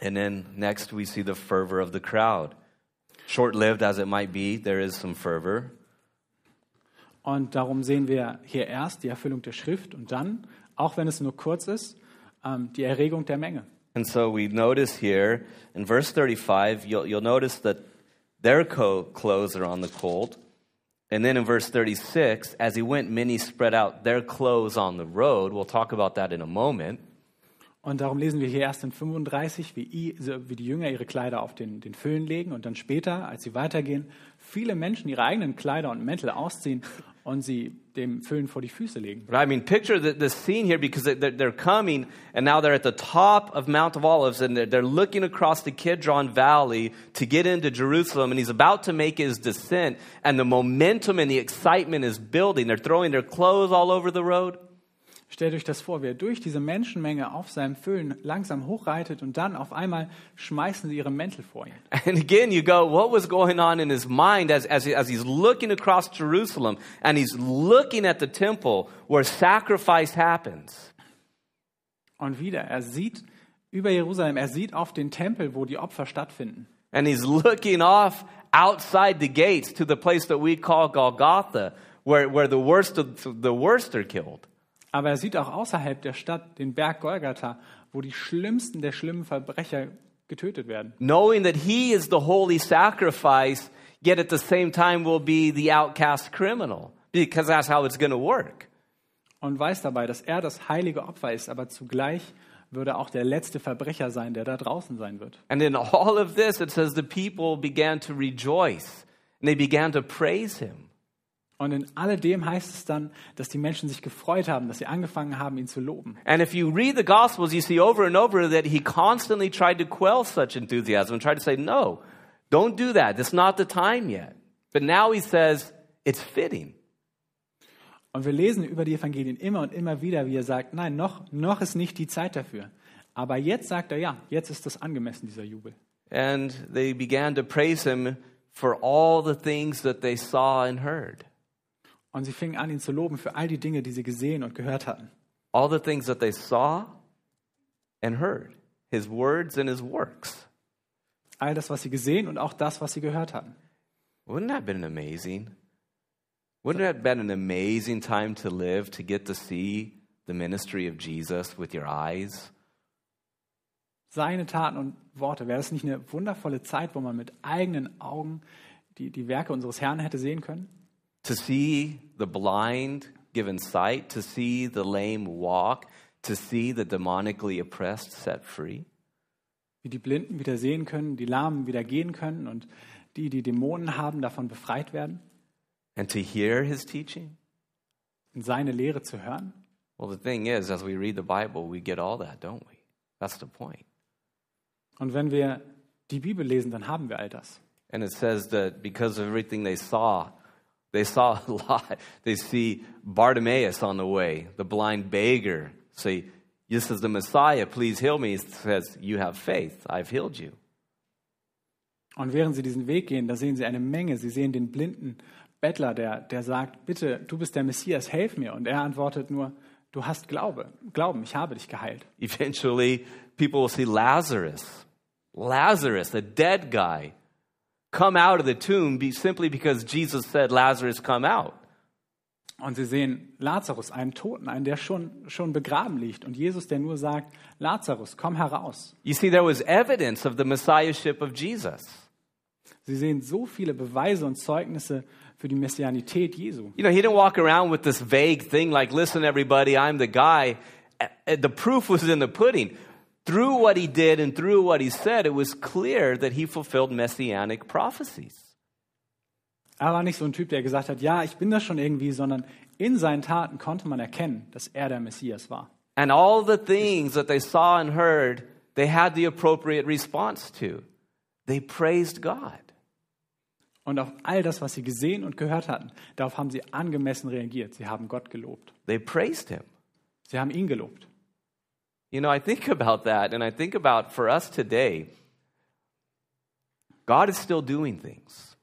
and then next we see the fervor of the crowd. Short lived as it might be, there is some fervor. Und darum sehen wir hier erst die Erfüllung der Schrift und dann, auch wenn es nur kurz ist, ähm, die Erregung der Menge. And so we notice here in verse 35, you'll, you'll notice that their clothes are on the colt. And then in verse 36, as he went, many spread out their clothes on the road. We'll talk about that in a moment. Und darum lesen wir hier erst in 35, wie, wie die Jünger ihre Kleider auf den, den Füllen legen und dann später, als sie weitergehen, viele Menschen ihre eigenen Kleider und Mäntel ausziehen und sie dem vor die Füße legen. Right? I mean, picture the, the scene here because they're, they're coming and now they're at the top of Mount of Olives and they're, they're looking across the Kidron Valley to get into Jerusalem and he's about to make his descent and the momentum and the excitement is building. They're throwing their clothes all over the road. Stellt euch das vor, wie er durch diese Menschenmenge auf seinem Füllen langsam hochreitet und dann auf einmal schmeißen sie ihre Mäntel vor ihn. And again, you go, what was going on in his mind as, as, as he's looking across Jerusalem and he's looking at the temple where sacrifice happens? Und wieder, er sieht über Jerusalem, er sieht auf den Tempel, wo die Opfer stattfinden. And he's looking off outside the gates to the place that we call Golgotha, where, where the, worst of, the worst are killed. Aber er sieht auch außerhalb der Stadt den Berg Golgatha, wo die schlimmsten der schlimmen Verbrecher getötet werden. Knowing that he is the holy sacrifice, yet at the same time will be the outcast criminal, because that's how it's going to work. Und weiß dabei, dass er das heilige Opfer ist, aber zugleich würde auch der letzte Verbrecher sein, der da draußen sein wird. And in all of this, it says the people began to rejoice and they began to praise him. Und in alledem heißt es dann, dass die Menschen sich gefreut haben, dass sie angefangen haben, ihn zu loben. And if you read the Gospels, you see over and over that he constantly tried to quell such enthusiasm and tried to say, no, don't do that. It's not the time yet. But now he says, it's fitting. Und wir lesen über die Evangelien immer und immer wieder, wie er sagt, nein, noch, noch ist nicht die Zeit dafür. Aber jetzt sagt er, ja, jetzt ist das angemessen, dieser Jubel. And they began to praise him for all the things that they saw and heard. Und sie fingen an, ihn zu loben für all die Dinge, die sie gesehen und gehört hatten. All the things that they saw and heard. His words and his works. All das, was sie gesehen und auch das, was sie gehört hatten. Wouldn't that have been amazing? Wouldn't it have been an amazing time to live to get to see the ministry of Jesus with your eyes? Seine Taten und Worte, wäre das nicht eine wundervolle Zeit, wo man mit eigenen Augen die, die Werke unseres Herrn hätte sehen können? To see the blind given sight, to see the lame walk, to see the demonically oppressed set free? Wie die Blinden wieder sehen können, die Lahmen wieder gehen können und die, die Dämonen haben, davon befreit werden? And to hear his teaching? Und seine Lehre zu hören? Well, the thing is, as we read the Bible, we get all that, don't we? That's the point. Und wenn wir die Bibel lesen, dann haben wir all das. And it says that because of everything they saw, they saw a lot. They see Bartimaeus on the way, the blind beggar, say, This is the Messiah, please heal me. He says, You have faith, I've healed you. Und während sie diesen Weg gehen, da sehen sie eine Menge. Sie sehen den blinden Bettler, der, der sagt, bitte, du bist der Messias, helf mir. Und er antwortet nur, du hast Glaube, Glauben, ich habe dich geheilt. Eventually, people will see Lazarus, Lazarus, a dead guy, come out of the tomb be, simply because Jesus said, Lazarus, come out. Und sie sehen Lazarus, einen Toten, einen, der schon, schon begraben liegt. Und Jesus, der nur sagt, Lazarus, komm heraus. You see, there was evidence of the messiahship of Jesus. Sie sehen so viele Beweise und Zeugnisse für die Messianität Jesu. You know, he didn't walk around with this vague thing like, listen, everybody, I'm the guy. The proof was in the pudding. Through what he did and through what he said, it was clear that he fulfilled messianic prophecies. Er war nicht so ein Typ, der gesagt hat, ja, ich bin das schon irgendwie, sondern in seinen Taten konnte man erkennen, dass er der Messias war. And all the things that they saw and heard, they had the appropriate response to. They praised God. Und auf all das, was sie gesehen und gehört hatten, darauf haben sie angemessen reagiert. Sie haben Gott gelobt. They praised him. Sie haben ihn gelobt. You know, I think about that and I think about for us today, God is still doing things.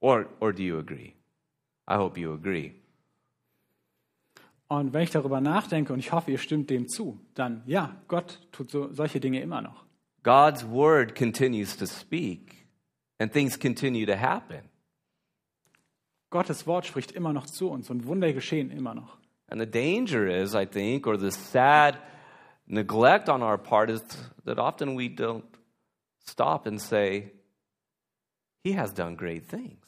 Or, or do you agree? I hope you agree. Und wenn ich darüber nachdenke, und ich hoffe, ihr stimmt dem zu, dann ja, Gott tut so, solche Dinge immer noch. God's word continues to speak and things continue to happen. Gottes Wort spricht immer noch zu uns und Wunder geschehen immer noch. And the danger is, I think, or the sad neglect on our part is that often we don't stop and say, He has done great things.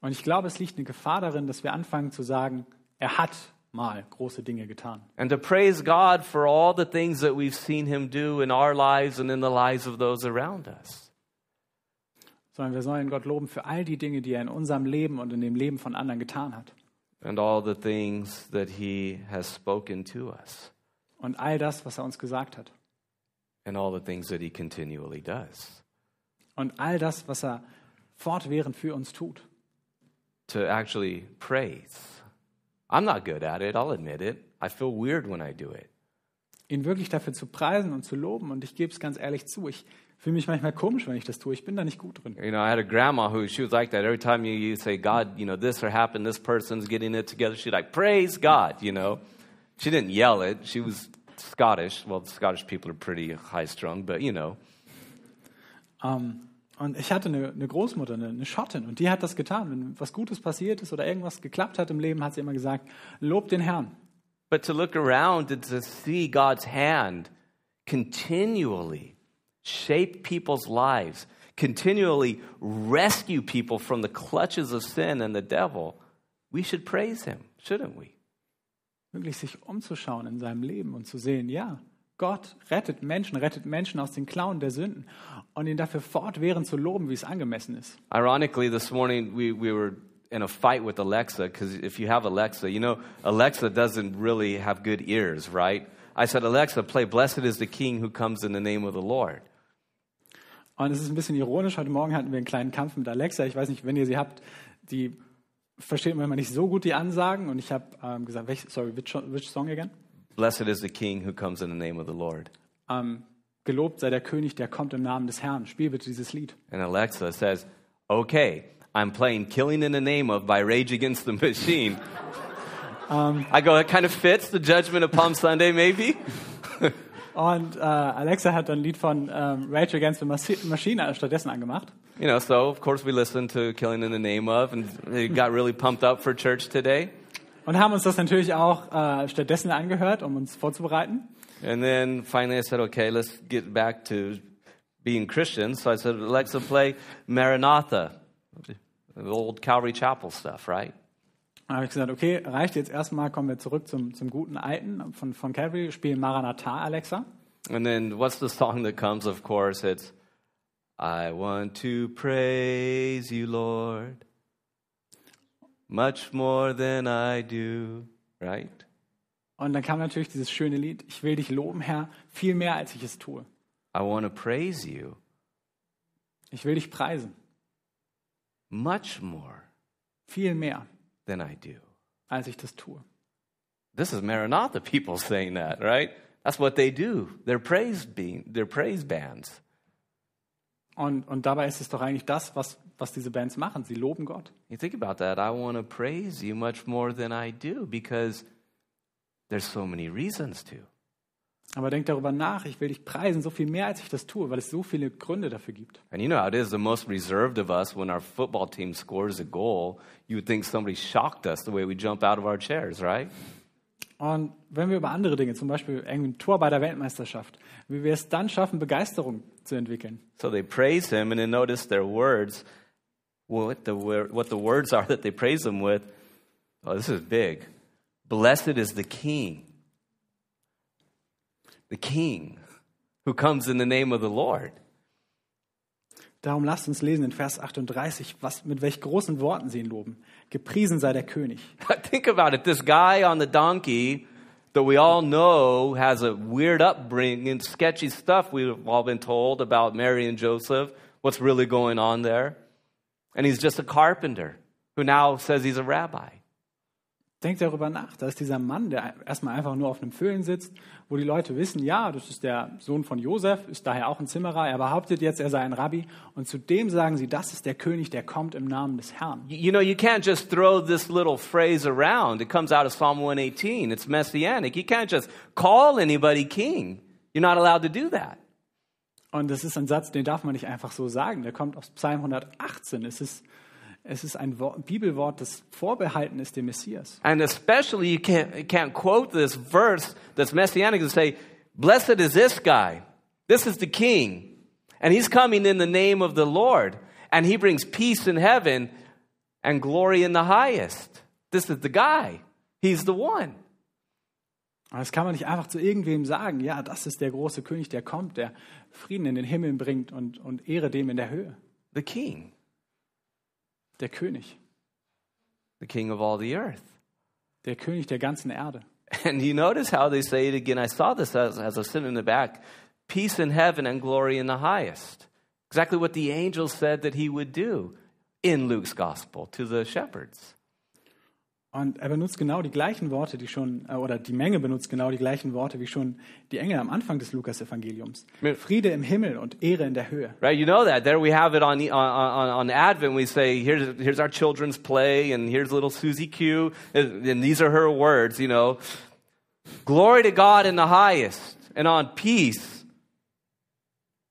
Und ich glaube, es liegt eine Gefahr darin, dass wir anfangen zu sagen, er hat mal große Dinge getan. And to praise God for all the things that we've seen Him do in our lives and in the lives of those around us. Sondern wir sollen Gott loben für all die Dinge, die er in unserem Leben und in dem Leben von anderen getan hat. And all the things that He has spoken to us. Und all das, was er uns gesagt hat. And all the things that He continually does. Und all das, was er fortwährend für uns tut. To actually praise. I'm not good at it, I'll admit it. I feel weird when I do it. Ihn wirklich dafür zu preisen und zu loben. Und ich gebe es ganz ehrlich zu, ich fühle mich manchmal komisch, wenn ich das tue. Ich bin da nicht gut drin. You know, I had a grandma who she was like that. Every time you, you say, God, you know, this or happened, this person's getting it together, she'd like, praise God, you know. She didn't yell it. She was Scottish. Well, Scottish people are pretty high strung, but you know. Ähm, und ich hatte eine, eine Großmutter, eine, eine Schottin, und die hat das getan. Wenn was Gutes passiert ist oder irgendwas geklappt hat im Leben, hat sie immer gesagt, lob den Herrn. But to look around and to see God's hand continually shape people's lives, continually rescue people from the clutches of sin and the devil, we should praise him, shouldn't we? Wirklich sich umzuschauen in seinem Leben und zu sehen, ja, Gott rettet Menschen, rettet Menschen aus den Klauen der Sünden und ihn dafür fortwährend zu loben, wie es angemessen ist. Ironically, this morning we, we were in a fight with Alexa because if you have Alexa, you know, Alexa doesn't really have good ears, right? I said, Alexa, play Blessed is the King who comes in the name of the Lord. Und es ist ein bisschen ironisch, heute Morgen hatten wir einen kleinen Kampf mit Alexa. Ich weiß nicht, wenn ihr sie habt, die versteht manchmal nicht so gut die Ansagen. Und ich habe ähm, gesagt, welch, sorry, which, which song again? Blessed is the King who comes in the name of the Lord. Ähm, gelobt sei der König, der kommt im Namen des Herrn. Spiel bitte dieses Lied. And Alexa says, okay, I'm playing Killing in the Name of by Rage Against the Machine. I go, that kind of fits the judgment of Palm Sunday, maybe? Und äh, Alexa hat dann ein Lied von ähm, Rage Against the Machi- Machine stattdessen angemacht. You know, so of course we listened to Killing in the Name of and we got really pumped up for church today. Und haben uns das natürlich auch äh, stattdessen angehört, um uns vorzubereiten. And then finally I said, okay, let's get back to being Christians. So I said, Alexa, play Maranatha, the old Calvary Chapel stuff, right? Dann habe ich gesagt, okay, reicht jetzt erstmal, kommen wir zurück zum, zum guten Alten von, von Calvary, spielen Maranatha, Alexa. And then what's the song that comes? Of course, it's I want to praise you, Lord, much more than I do, right? Und dann kam natürlich dieses schöne Lied, ich will dich loben, Herr, viel mehr als ich es tue. I want to praise you Ich will dich preisen, much more viel mehr than I do. als ich das tue. This is Maranatha people saying that, right? That's what they do. They're praise being, they're praise bands. Und, und dabei ist es doch eigentlich das, was, was diese Bands machen. Sie loben Gott. You think about that. I want to praise you much more than I do because there's so many reasons to. Aber denk darüber nach, ich will dich preisen, so viel mehr als ich das tue, weil es so viele Gründe dafür gibt. And you know how it is, the most reserved of us, when our football team scores a goal, you would think somebody shocked us the way we jump out of our chairs, right? Und wenn wir über andere Dinge, zum Beispiel irgendwie ein Tor bei der Weltmeisterschaft, wie wir es dann schaffen, Begeisterung zu entwickeln. So they praise him, and then notice their words. What the, what the words are that they praise him with. Oh, this is big. Blessed is the King. The King who comes in the name of the Lord. Darum lasst uns lesen in Vers 38, was, mit welch großen Worten sie ihn loben. Gepriesen sei der König. Think about it. This guy on the donkey that we all know has a weird upbringing, sketchy stuff we've all been told about Mary and Joseph, what's really going on there. And he's just a carpenter who now says he's a rabbi. Denkt darüber nach. Da ist dieser Mann, der erstmal einfach nur auf einem Füllen sitzt, wo die Leute wissen, ja, das ist der Sohn von Josef, ist daher auch ein Zimmerer. Er behauptet jetzt, er sei ein Rabbi. Und zudem sagen sie, das ist der König, der kommt im Namen des Herrn. You know, you can't just throw this little phrase around. It comes out of Psalm 118. It's messianic. You can't just call anybody king. You're not allowed to do that. Und das ist ein Satz, den darf man nicht einfach so sagen. Der kommt aus Psalm 118. Es ist, es ist ein Wort, Bibelwort, das vorbehalten ist dem Messias. And especially, you can't, you can't quote this verse that's messianic and say, Blessed is this guy. This is the king. And he's coming in the name of the Lord. And he brings peace in heaven and glory in the highest. This is the guy. He's the one. Aber das kann man nicht einfach zu irgendwem sagen. Ja, das ist der große König, der kommt, der Frieden in den Himmel bringt und, und Ehre dem in der Höhe. The king. Der König. The king of all the earth. Der König der ganzen Erde. And you notice how they say it again. I saw this as, as I was sitting in the back peace in heaven and glory in the highest. Exactly what the angel said that he would do in Luke's gospel to the shepherds. Und er benutzt genau die gleichen Worte, die schon, äh, oder die Menge benutzt genau die gleichen Worte wie schon die Engel am Anfang des Lukas-Evangeliums. Friede im Himmel und Ehre in der Höhe. Right? You know that. There we have it on, on, on, Advent. We say, here's, here's our children's play, and here's little Susie Q, and these are her words, you know. Glory to God in the highest, and on peace,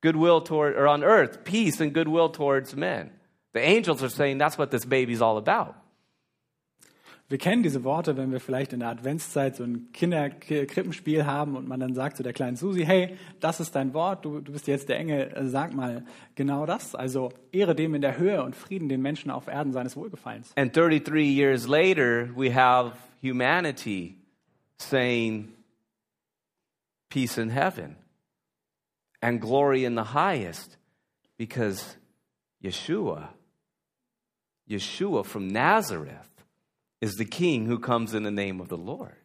goodwill toward, or on earth, peace and goodwill towards men. The angels are saying that's what this baby's all about. Wir kennen diese Worte, wenn wir vielleicht in der Adventszeit so ein Kinderkrippenspiel haben und man dann sagt zu der kleinen Susi, hey, das ist dein Wort, du, du bist jetzt der Engel, äh, sag mal genau das. Also Ehre dem in der Höhe und Frieden den Menschen auf Erden seines Wohlgefallens. And 33 years later, we have humanity saying, Peace in heaven and glory in the highest, because Yeshua, Yeshua from Nazareth, is the king who comes in the name of the Lord.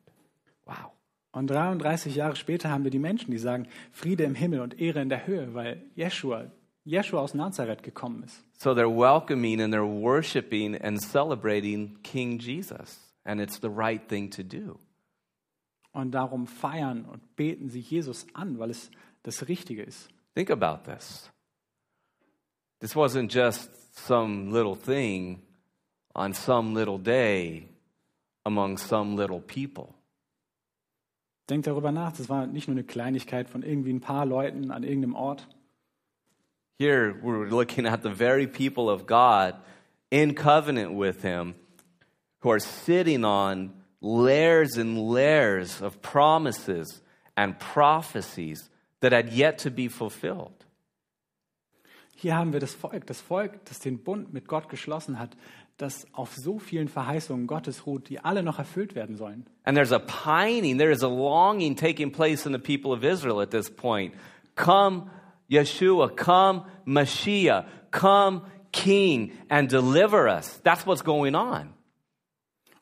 Wow. Und 33 Jahre später haben wir die Menschen, die sagen, Friede im Himmel und Ehre in der Höhe, weil Jeshua, Jeshua aus Nazareth gekommen ist. So they're welcoming and they're worshiping and celebrating King Jesus. And it's the right thing to do. Und darum feiern und beten sie Jesus an, weil es das Richtige ist. Think about this. This wasn't just some little thing on some little day among some little people. Denkt darüber nach, das war nicht nur eine Kleinigkeit von irgendwie ein paar Leuten an irgendeinem Ort. Here we're looking at the very people of God in covenant with Him who are sitting on layers and layers of promises and prophecies that had yet to be fulfilled. Hier haben wir das Volk, das Volk, das den Bund mit Gott geschlossen hat, das auf so vielen Verheißungen Gottes ruht, die alle noch erfüllt werden sollen. And there's a pining, there is a longing taking place in the people of Israel at this point. Come, Yeshua, come, Mashiach, come, King, and deliver us. That's what's going on.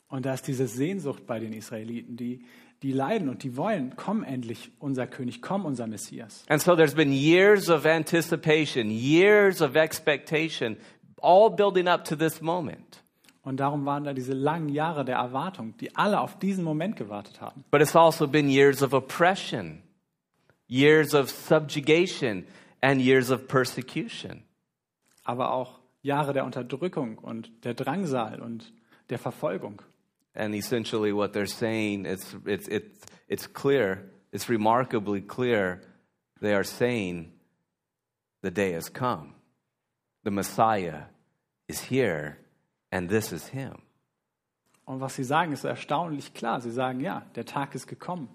Und da ist diese Sehnsucht bei den Israeliten, die, die leiden und die wollen, komm endlich unser König, komm unser Messias. And so there's been years of anticipation, years of expectation, all building up to this moment. Und darum waren da diese langen Jahre der Erwartung, die alle auf diesen Moment gewartet haben. But it's also been years of oppression, years of subjugation, and years of persecution. Aber auch Jahre der Unterdrückung und der Drangsal und der Verfolgung. And essentially, what they're saying it's it's it's it's clear. It's remarkably clear. They are saying, "The day has come. The Messiah is here, and this is Him." Und was sie sagen, ist erstaunlich klar. Sie sagen, ja, der Tag ist gekommen.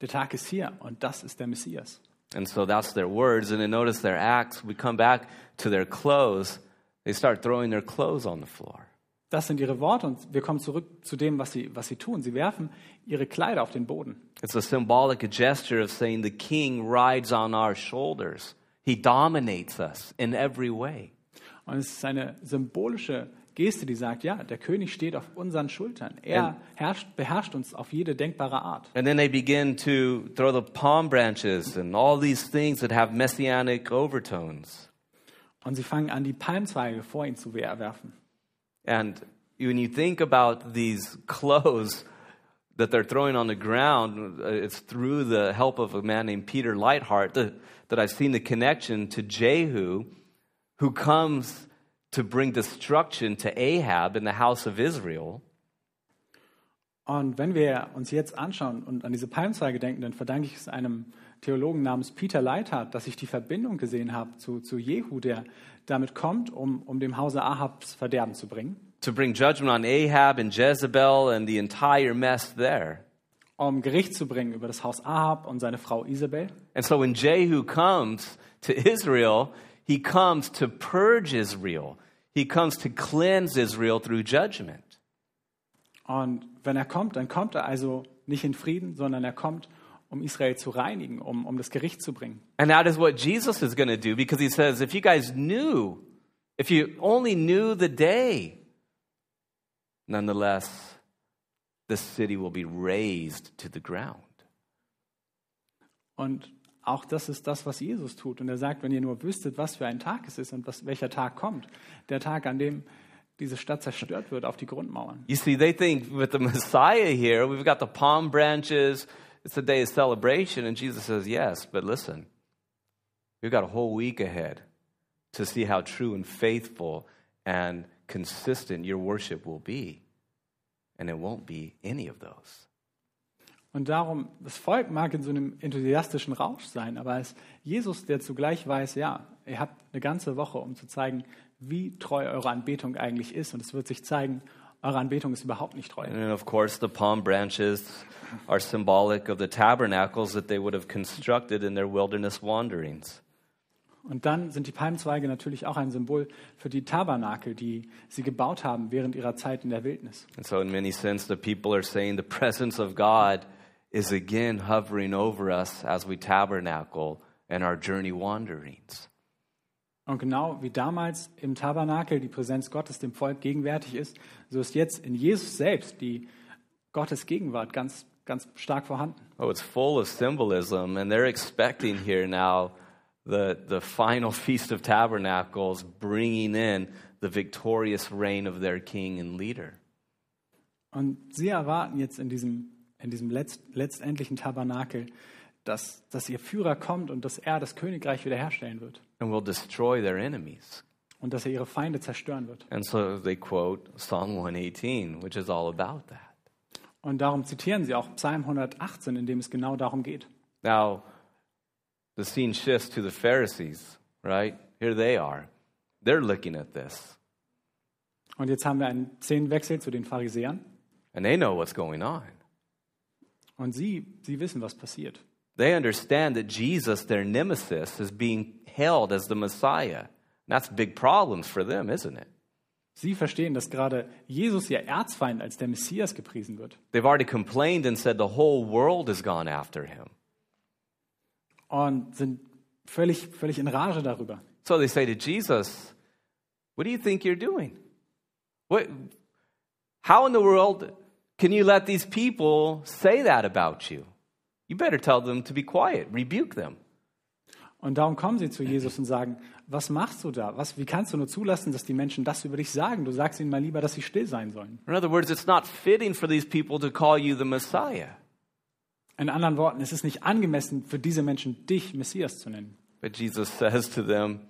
Der Tag ist hier und das ist der Messias. And so that's their words. And then notice their acts. We come back to their clothes. They start throwing their clothes on the floor. Das sind ihre Worte und wir kommen zurück zu dem, was sie, was sie tun. Sie werfen ihre Kleider auf den Boden. It's a symbolic gesture of saying the king rides on our shoulders. He dominates us in every way. Und es ist eine symbolische Geste, die sagt, ja, der König steht auf unseren Schultern. Er herrscht, beherrscht uns auf jede denkbare Art. And then they begin to throw the palm branches and all these things that have messianic overtones. Und sie fangen an, die Palmzweige vor ihn zu werfen. And when you think about these clothes that they're throwing on the ground, uh, it's through the help of a man named Peter Lightheart that, that I've seen the connection to Jehu, who comes to bring destruction to Ahab in the house of Israel. Und wenn wir uns jetzt anschauen und an diese Palmzweige denken, dann verdanke ich es einem Theologen namens Peter Leithardt, dass ich die Verbindung gesehen habe zu, zu Jehu, der damit kommt, um, um dem Hause Ahabs Verderben zu bringen, To bring judgment on Ahab and Jezebel and the entire mess there. um Gericht zu bringen über das Haus Ahab und seine Frau Isabel. And so when Jehu comes to Israel, he comes to purge Israel. He comes to cleanse Israel through judgment. Und wenn er kommt, dann kommt er also nicht in Frieden, sondern er kommt, um Israel zu reinigen, um, um das Gericht zu bringen. And that is what Jesus is going to do because he says, if you guys knew, if you only knew the day, nonetheless, the city will be razed to the ground. Und auch das ist das, was Jesus tut. Und er sagt, wenn ihr nur wüsstet, was für ein Tag es ist und was, welcher Tag kommt, der Tag, an dem diese Stadt zerstört wird auf die Grundmauern. You see, they think with the Messiah here, we've got the palm branches, it's a day of celebration, and Jesus says, yes, but listen, we've got a whole week ahead to see how true and faithful and consistent your worship will be. And it won't be any of those. Und darum, das Volk mag in so einem enthusiastischen Rausch sein, aber es ist Jesus, der zugleich weiß, ja, ihr habt eine ganze Woche, um zu zeigen, wie treu eure Anbetung eigentlich ist. Und es wird sich zeigen, eure Anbetung ist überhaupt nicht treu. And of course, the palm branches are symbolic of the tabernacles that they would have constructed in their wilderness wanderings. Und dann sind die Palmzweige natürlich auch ein Symbol für die Tabernakel, die sie gebaut haben während ihrer Zeit in der Wildnis. And so, in many sense, the people are saying the presence of God is again hovering over us as we tabernacle in our journey wanderings. Und genau wie damals im Tabernakel die Präsenz Gottes dem Volk gegenwärtig ist, so ist jetzt in Jesus selbst die Gottes Gegenwart ganz, ganz stark vorhanden. Oh, it's full of symbolism, and they're expecting here now the, the final Feast of Tabernacles, bringing in the victorious reign of their king and leader. Und sie erwarten jetzt in diesem, in diesem letzt, letztendlichen Tabernakel, dass, dass ihr Führer kommt und dass er das Königreich wiederherstellen wird and will destroy their enemies. und dass er ihre Feinde zerstören wird. And so they quote Psalm 118, which is all about that. Und darum zitieren sie auch Psalm 118, in dem es genau darum geht. Now, the scene shifts to the Pharisees, right? Here they are. They're looking at this, Und jetzt haben wir einen Szenenwechsel zu den Pharisäern. and they know what's going on. Und sie, sie wissen, was passiert. They understand that Jesus, their nemesis, is being held as the Messiah. That's big problems for them, isn't it? Sie verstehen, dass gerade Jesus, ihr Erzfeind, als der Messias gepriesen wird. They've already complained and said the whole world has gone after him. Und sind völlig, völlig in Rage darüber. So they say to Jesus, What do you think you're doing? What, how in the world can you let these people say that about you? You better tell them to be quiet, rebuke them. Und darum kommen sie zu Jesus und sagen, was machst du da? Was, wie kannst du nur zulassen, dass die Menschen das über dich sagen? Du sagst ihnen mal lieber, dass sie still sein sollen. In other words, it's not fitting for these people to call you the Messiah. In anderen Worten, es ist nicht angemessen für diese Menschen, dich Messias zu nennen. But Jesus says to them,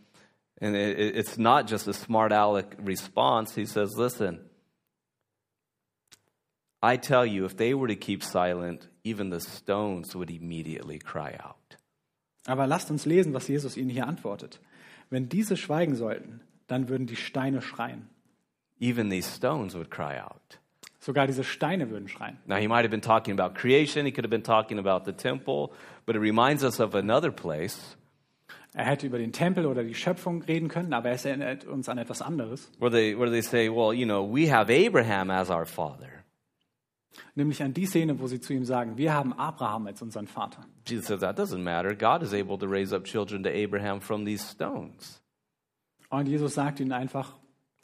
and it, it- it's not just a smart aleck response, he says, Listen, I tell you, if they were to keep silent, even the stones would immediately cry out. Aber lasst uns lesen, was Jesus ihnen hier antwortet. Wenn diese schweigen sollten, dann würden die Steine schreien. Even these stones would cry out. Sogar diese Steine würden schreien. Now, he might have been talking about creation, he could have been talking about the temple, but it reminds us of another place Er hätte über den Tempel oder die Schöpfung reden können, aber es erinnert uns an etwas anderes. where they, where they say, Well, you know, we have Abraham as our father. Nämlich an die Szene, wo sie zu ihm sagen, wir haben Abraham als unseren Vater. Jesus says, That doesn't matter. God is able to raise up children to Abraham from these stones. Und Jesus sagt ihnen einfach,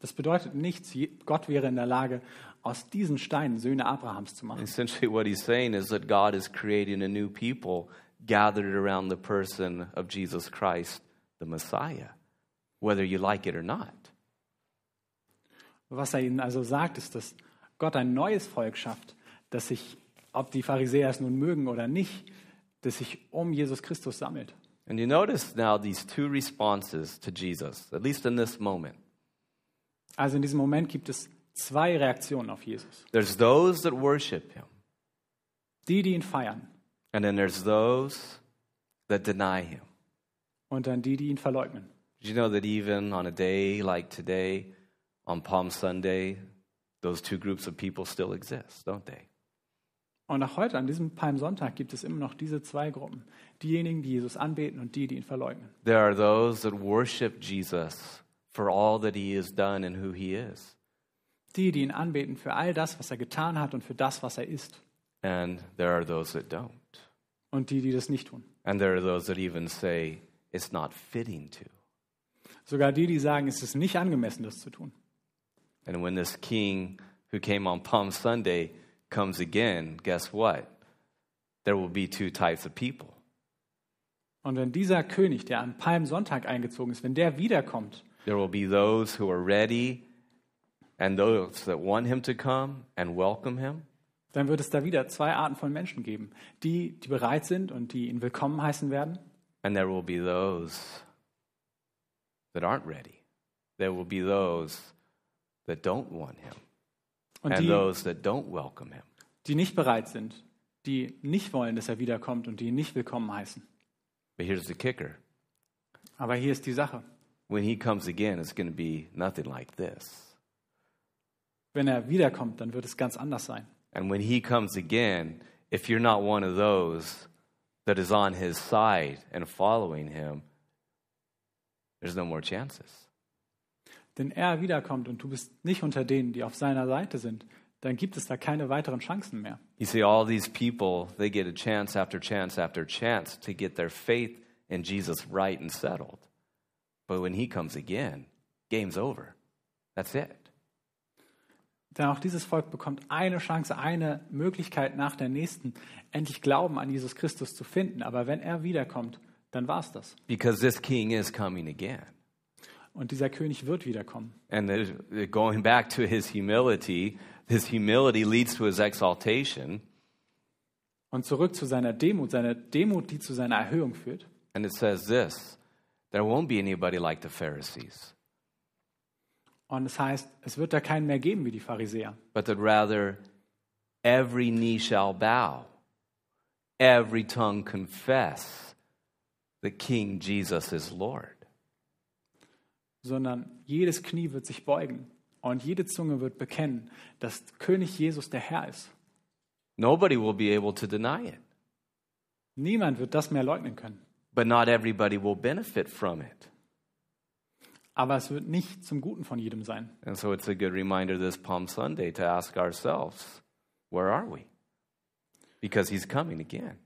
das bedeutet nichts. Gott wäre in der Lage, aus diesen Steinen Söhne Abrahams zu machen. Essentially, what he's saying is that God is creating a new people gathered around the person of Jesus Christ, the Messiah, whether you like it or not. Was er ihnen also sagt, ist, dass Gott ein neues Volk schafft, das sich, ob die Pharisäer es nun mögen oder nicht, das sich um Jesus Christus sammelt. And you notice now these two responses to Jesus, at least in this moment. Also in diesem Moment gibt es zwei Reaktionen auf Jesus. There's those that worship him, Die, die ihn feiern and then there's those that deny him. und dann die, die ihn verleugnen. Did you know that even on a day like today, on Palm Sunday, those two groups of people still exist, don't they? Und auch heute, an diesem Palmsonntag, gibt es immer noch diese zwei Gruppen. Diejenigen, die Jesus anbeten und die, die ihn verleugnen. There are those that worship Jesus for all that he has done and who he is. Die, die ihn anbeten für all das, was er getan hat und für das, was er ist. And there are those that don't. Und die, die das nicht tun. And there are those that even say it's not fitting to. Sogar die, die sagen, es ist nicht angemessen, das zu tun. And when this king who came on Palm Sunday comes again, guess what? There will be two types of people. Und wenn dieser König, der an Palmsonntag eingezogen ist, wenn der wiederkommt, There will be those who are ready and those that want him to come and welcome him. dann wird es da wieder zwei Arten von Menschen geben. Die, die bereit sind und die ihn willkommen heißen werden. And there will be those that aren't ready. There will be those that don't want him Und die, those that don't welcome him. die nicht bereit sind die nicht wollen, dass er wiederkommt und die ihn nicht willkommen heißen. But here's the kicker Aber hier ist die Sache. when he comes again, it's going to be nothing like this. Wenn er wiederkommt, dann wird es ganz anders sein. And when he comes again, if you're not one of those that is on his side and following him, there's no more chances. Denn er wiederkommt und du bist nicht unter denen, die auf seiner Seite sind, dann gibt es da keine weiteren Chancen mehr. You see, all these people, they get a chance after chance after chance to get their faith in Jesus right and settled. But when he comes again, game's over. That's it. Denn auch dieses Volk bekommt eine Chance, eine Möglichkeit nach der nächsten, endlich Glauben an Jesus Christus zu finden. Aber wenn er wiederkommt, dann war's das. Because this king is coming again. Und dieser König wird wiederkommen. And the- going back to his humility, his humility leads to his exaltation. Und zurück zu seiner Demut, seiner Demut, die zu seiner Erhöhung führt. And it says this there won't be anybody like the Pharisees, Und es heißt, es wird da keinen mehr geben wie die Pharisäer, but that rather every knee shall bow, every tongue confess that King Jesus is Lord. Sondern jedes Knie wird sich beugen und jede Zunge wird bekennen, dass König Jesus der Herr ist. Nobody will be able to deny it, Niemand wird das mehr leugnen können. but not everybody will benefit from it. Aber es wird nicht zum Guten von jedem sein. And so it's a good reminder this Palm Sunday to ask ourselves, where are we? Because he's coming again.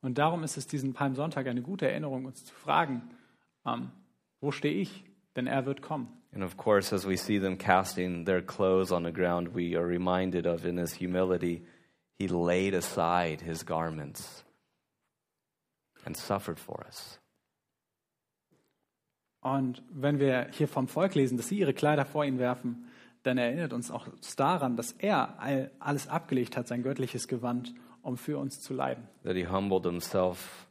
Und darum ist es diesen Palmsonntag eine gute Erinnerung, uns zu fragen, ähm, wo stehe ich? Denn er wird kommen. And of course, as we see them casting their clothes on the ground, we are reminded of in his humility, he laid aside his garments and suffered for us. Und wenn wir hier vom Volk lesen, dass sie ihre Kleider vor ihn werfen, dann erinnert uns auch daran, dass er all- alles abgelegt hat, sein göttliches Gewand, um für uns zu leiden. That he humbled himself,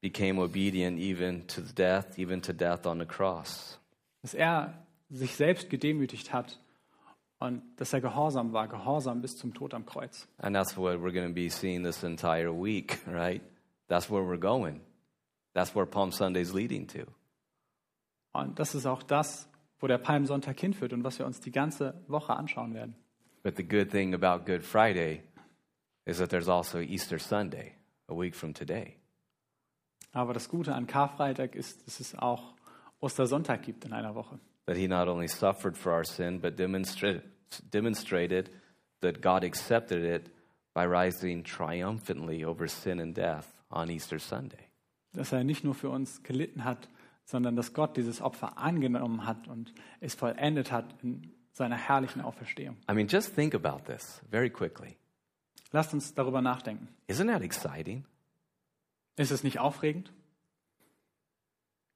became obedient even to death, even to death on the cross. Dass er sich selbst gedemütigt hat und dass er gehorsam war, gehorsam bis zum Tod am Kreuz. And that's what we're going to be seeing this entire week, right? That's where we're going. That's where Palm Sunday's leading to. Und das ist auch das, wo der Palmsonntag hinführt und was wir uns die ganze Woche anschauen werden. But the good thing about Good Friday is that there's also Easter Sunday, a week from today. Aber das Gute an Karfreitag ist, dass es auch Ostersonntag gibt in einer Woche. That he not only suffered for our sin, but demonstrated, demonstrated that God accepted it by rising triumphantly over sin and death on Easter Sunday. Dass er nicht nur für uns gelitten hat, sondern dass Gott dieses Opfer angenommen hat und es vollendet hat in seiner herrlichen Auferstehung. I mean, just think about this very quickly. Lasst uns darüber nachdenken. Isn't that exciting? Ist es nicht aufregend?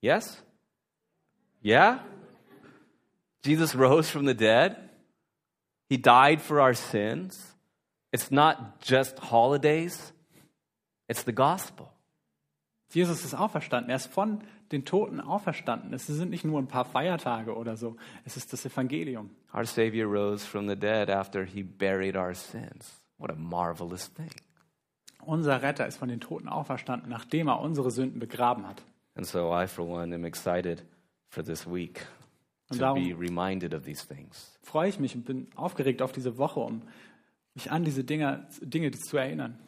Yes? Yeah? Jesus rose from the dead. He died for our sins. It's not just holidays, it's the gospel. Jesus ist auferstanden. Er ist von den Toten auferstanden. Es sind nicht nur ein paar Feiertage oder so. Es ist das Evangelium. Our Savior rose from the dead after he buried our sins. What a marvelous thing. Unser Retter ist von den Toten auferstanden, nachdem er unsere Sünden begraben hat. And so I, for one, am excited for this week Und to darum- be reminded of these things. Freue ich mich und bin aufgeregt auf diese Woche, um mich an diese Dinge, Dinge zu erinnern.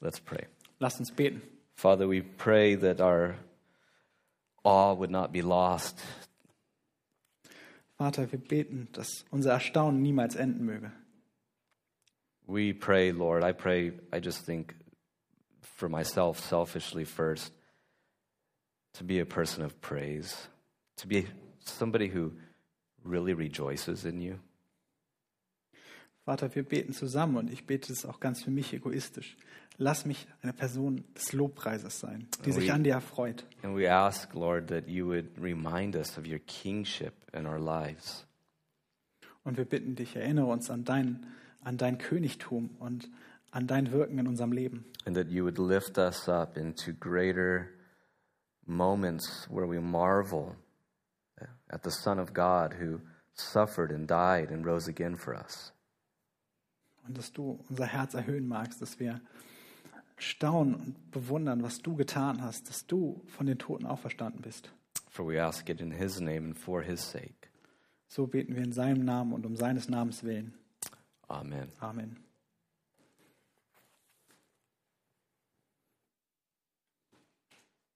Let's pray. Lasst uns beten. Father, we pray that our awe would not be lost, Vater, wir beten, dass unser Erstaunen niemals enden möge. We pray, Lord, I pray, I just think for myself, selfishly first, to be a person of praise, to be somebody who really rejoices in you. Vater, wir beten zusammen und ich bete es auch ganz für mich egoistisch. Lass mich eine Person des Lobpreises sein, die sich Oui. an dir erfreut. And we ask, Lord, that you would remind us of your kingship in our lives. Und wir bitten dich, erinnere uns an dein, an dein Königtum und an dein Wirken in unserem Leben. And that you would lift us up into greater moments where we marvel at the Son of God who suffered and died and rose again for us. und dass du unser Herz erhöhen magst, dass wir staunen und bewundern, was du getan hast, dass du von den Toten auferstanden bist. For we ask it in his name and for his sake. So beten wir in seinem Namen und um seines Namens willen. Amen. Amen.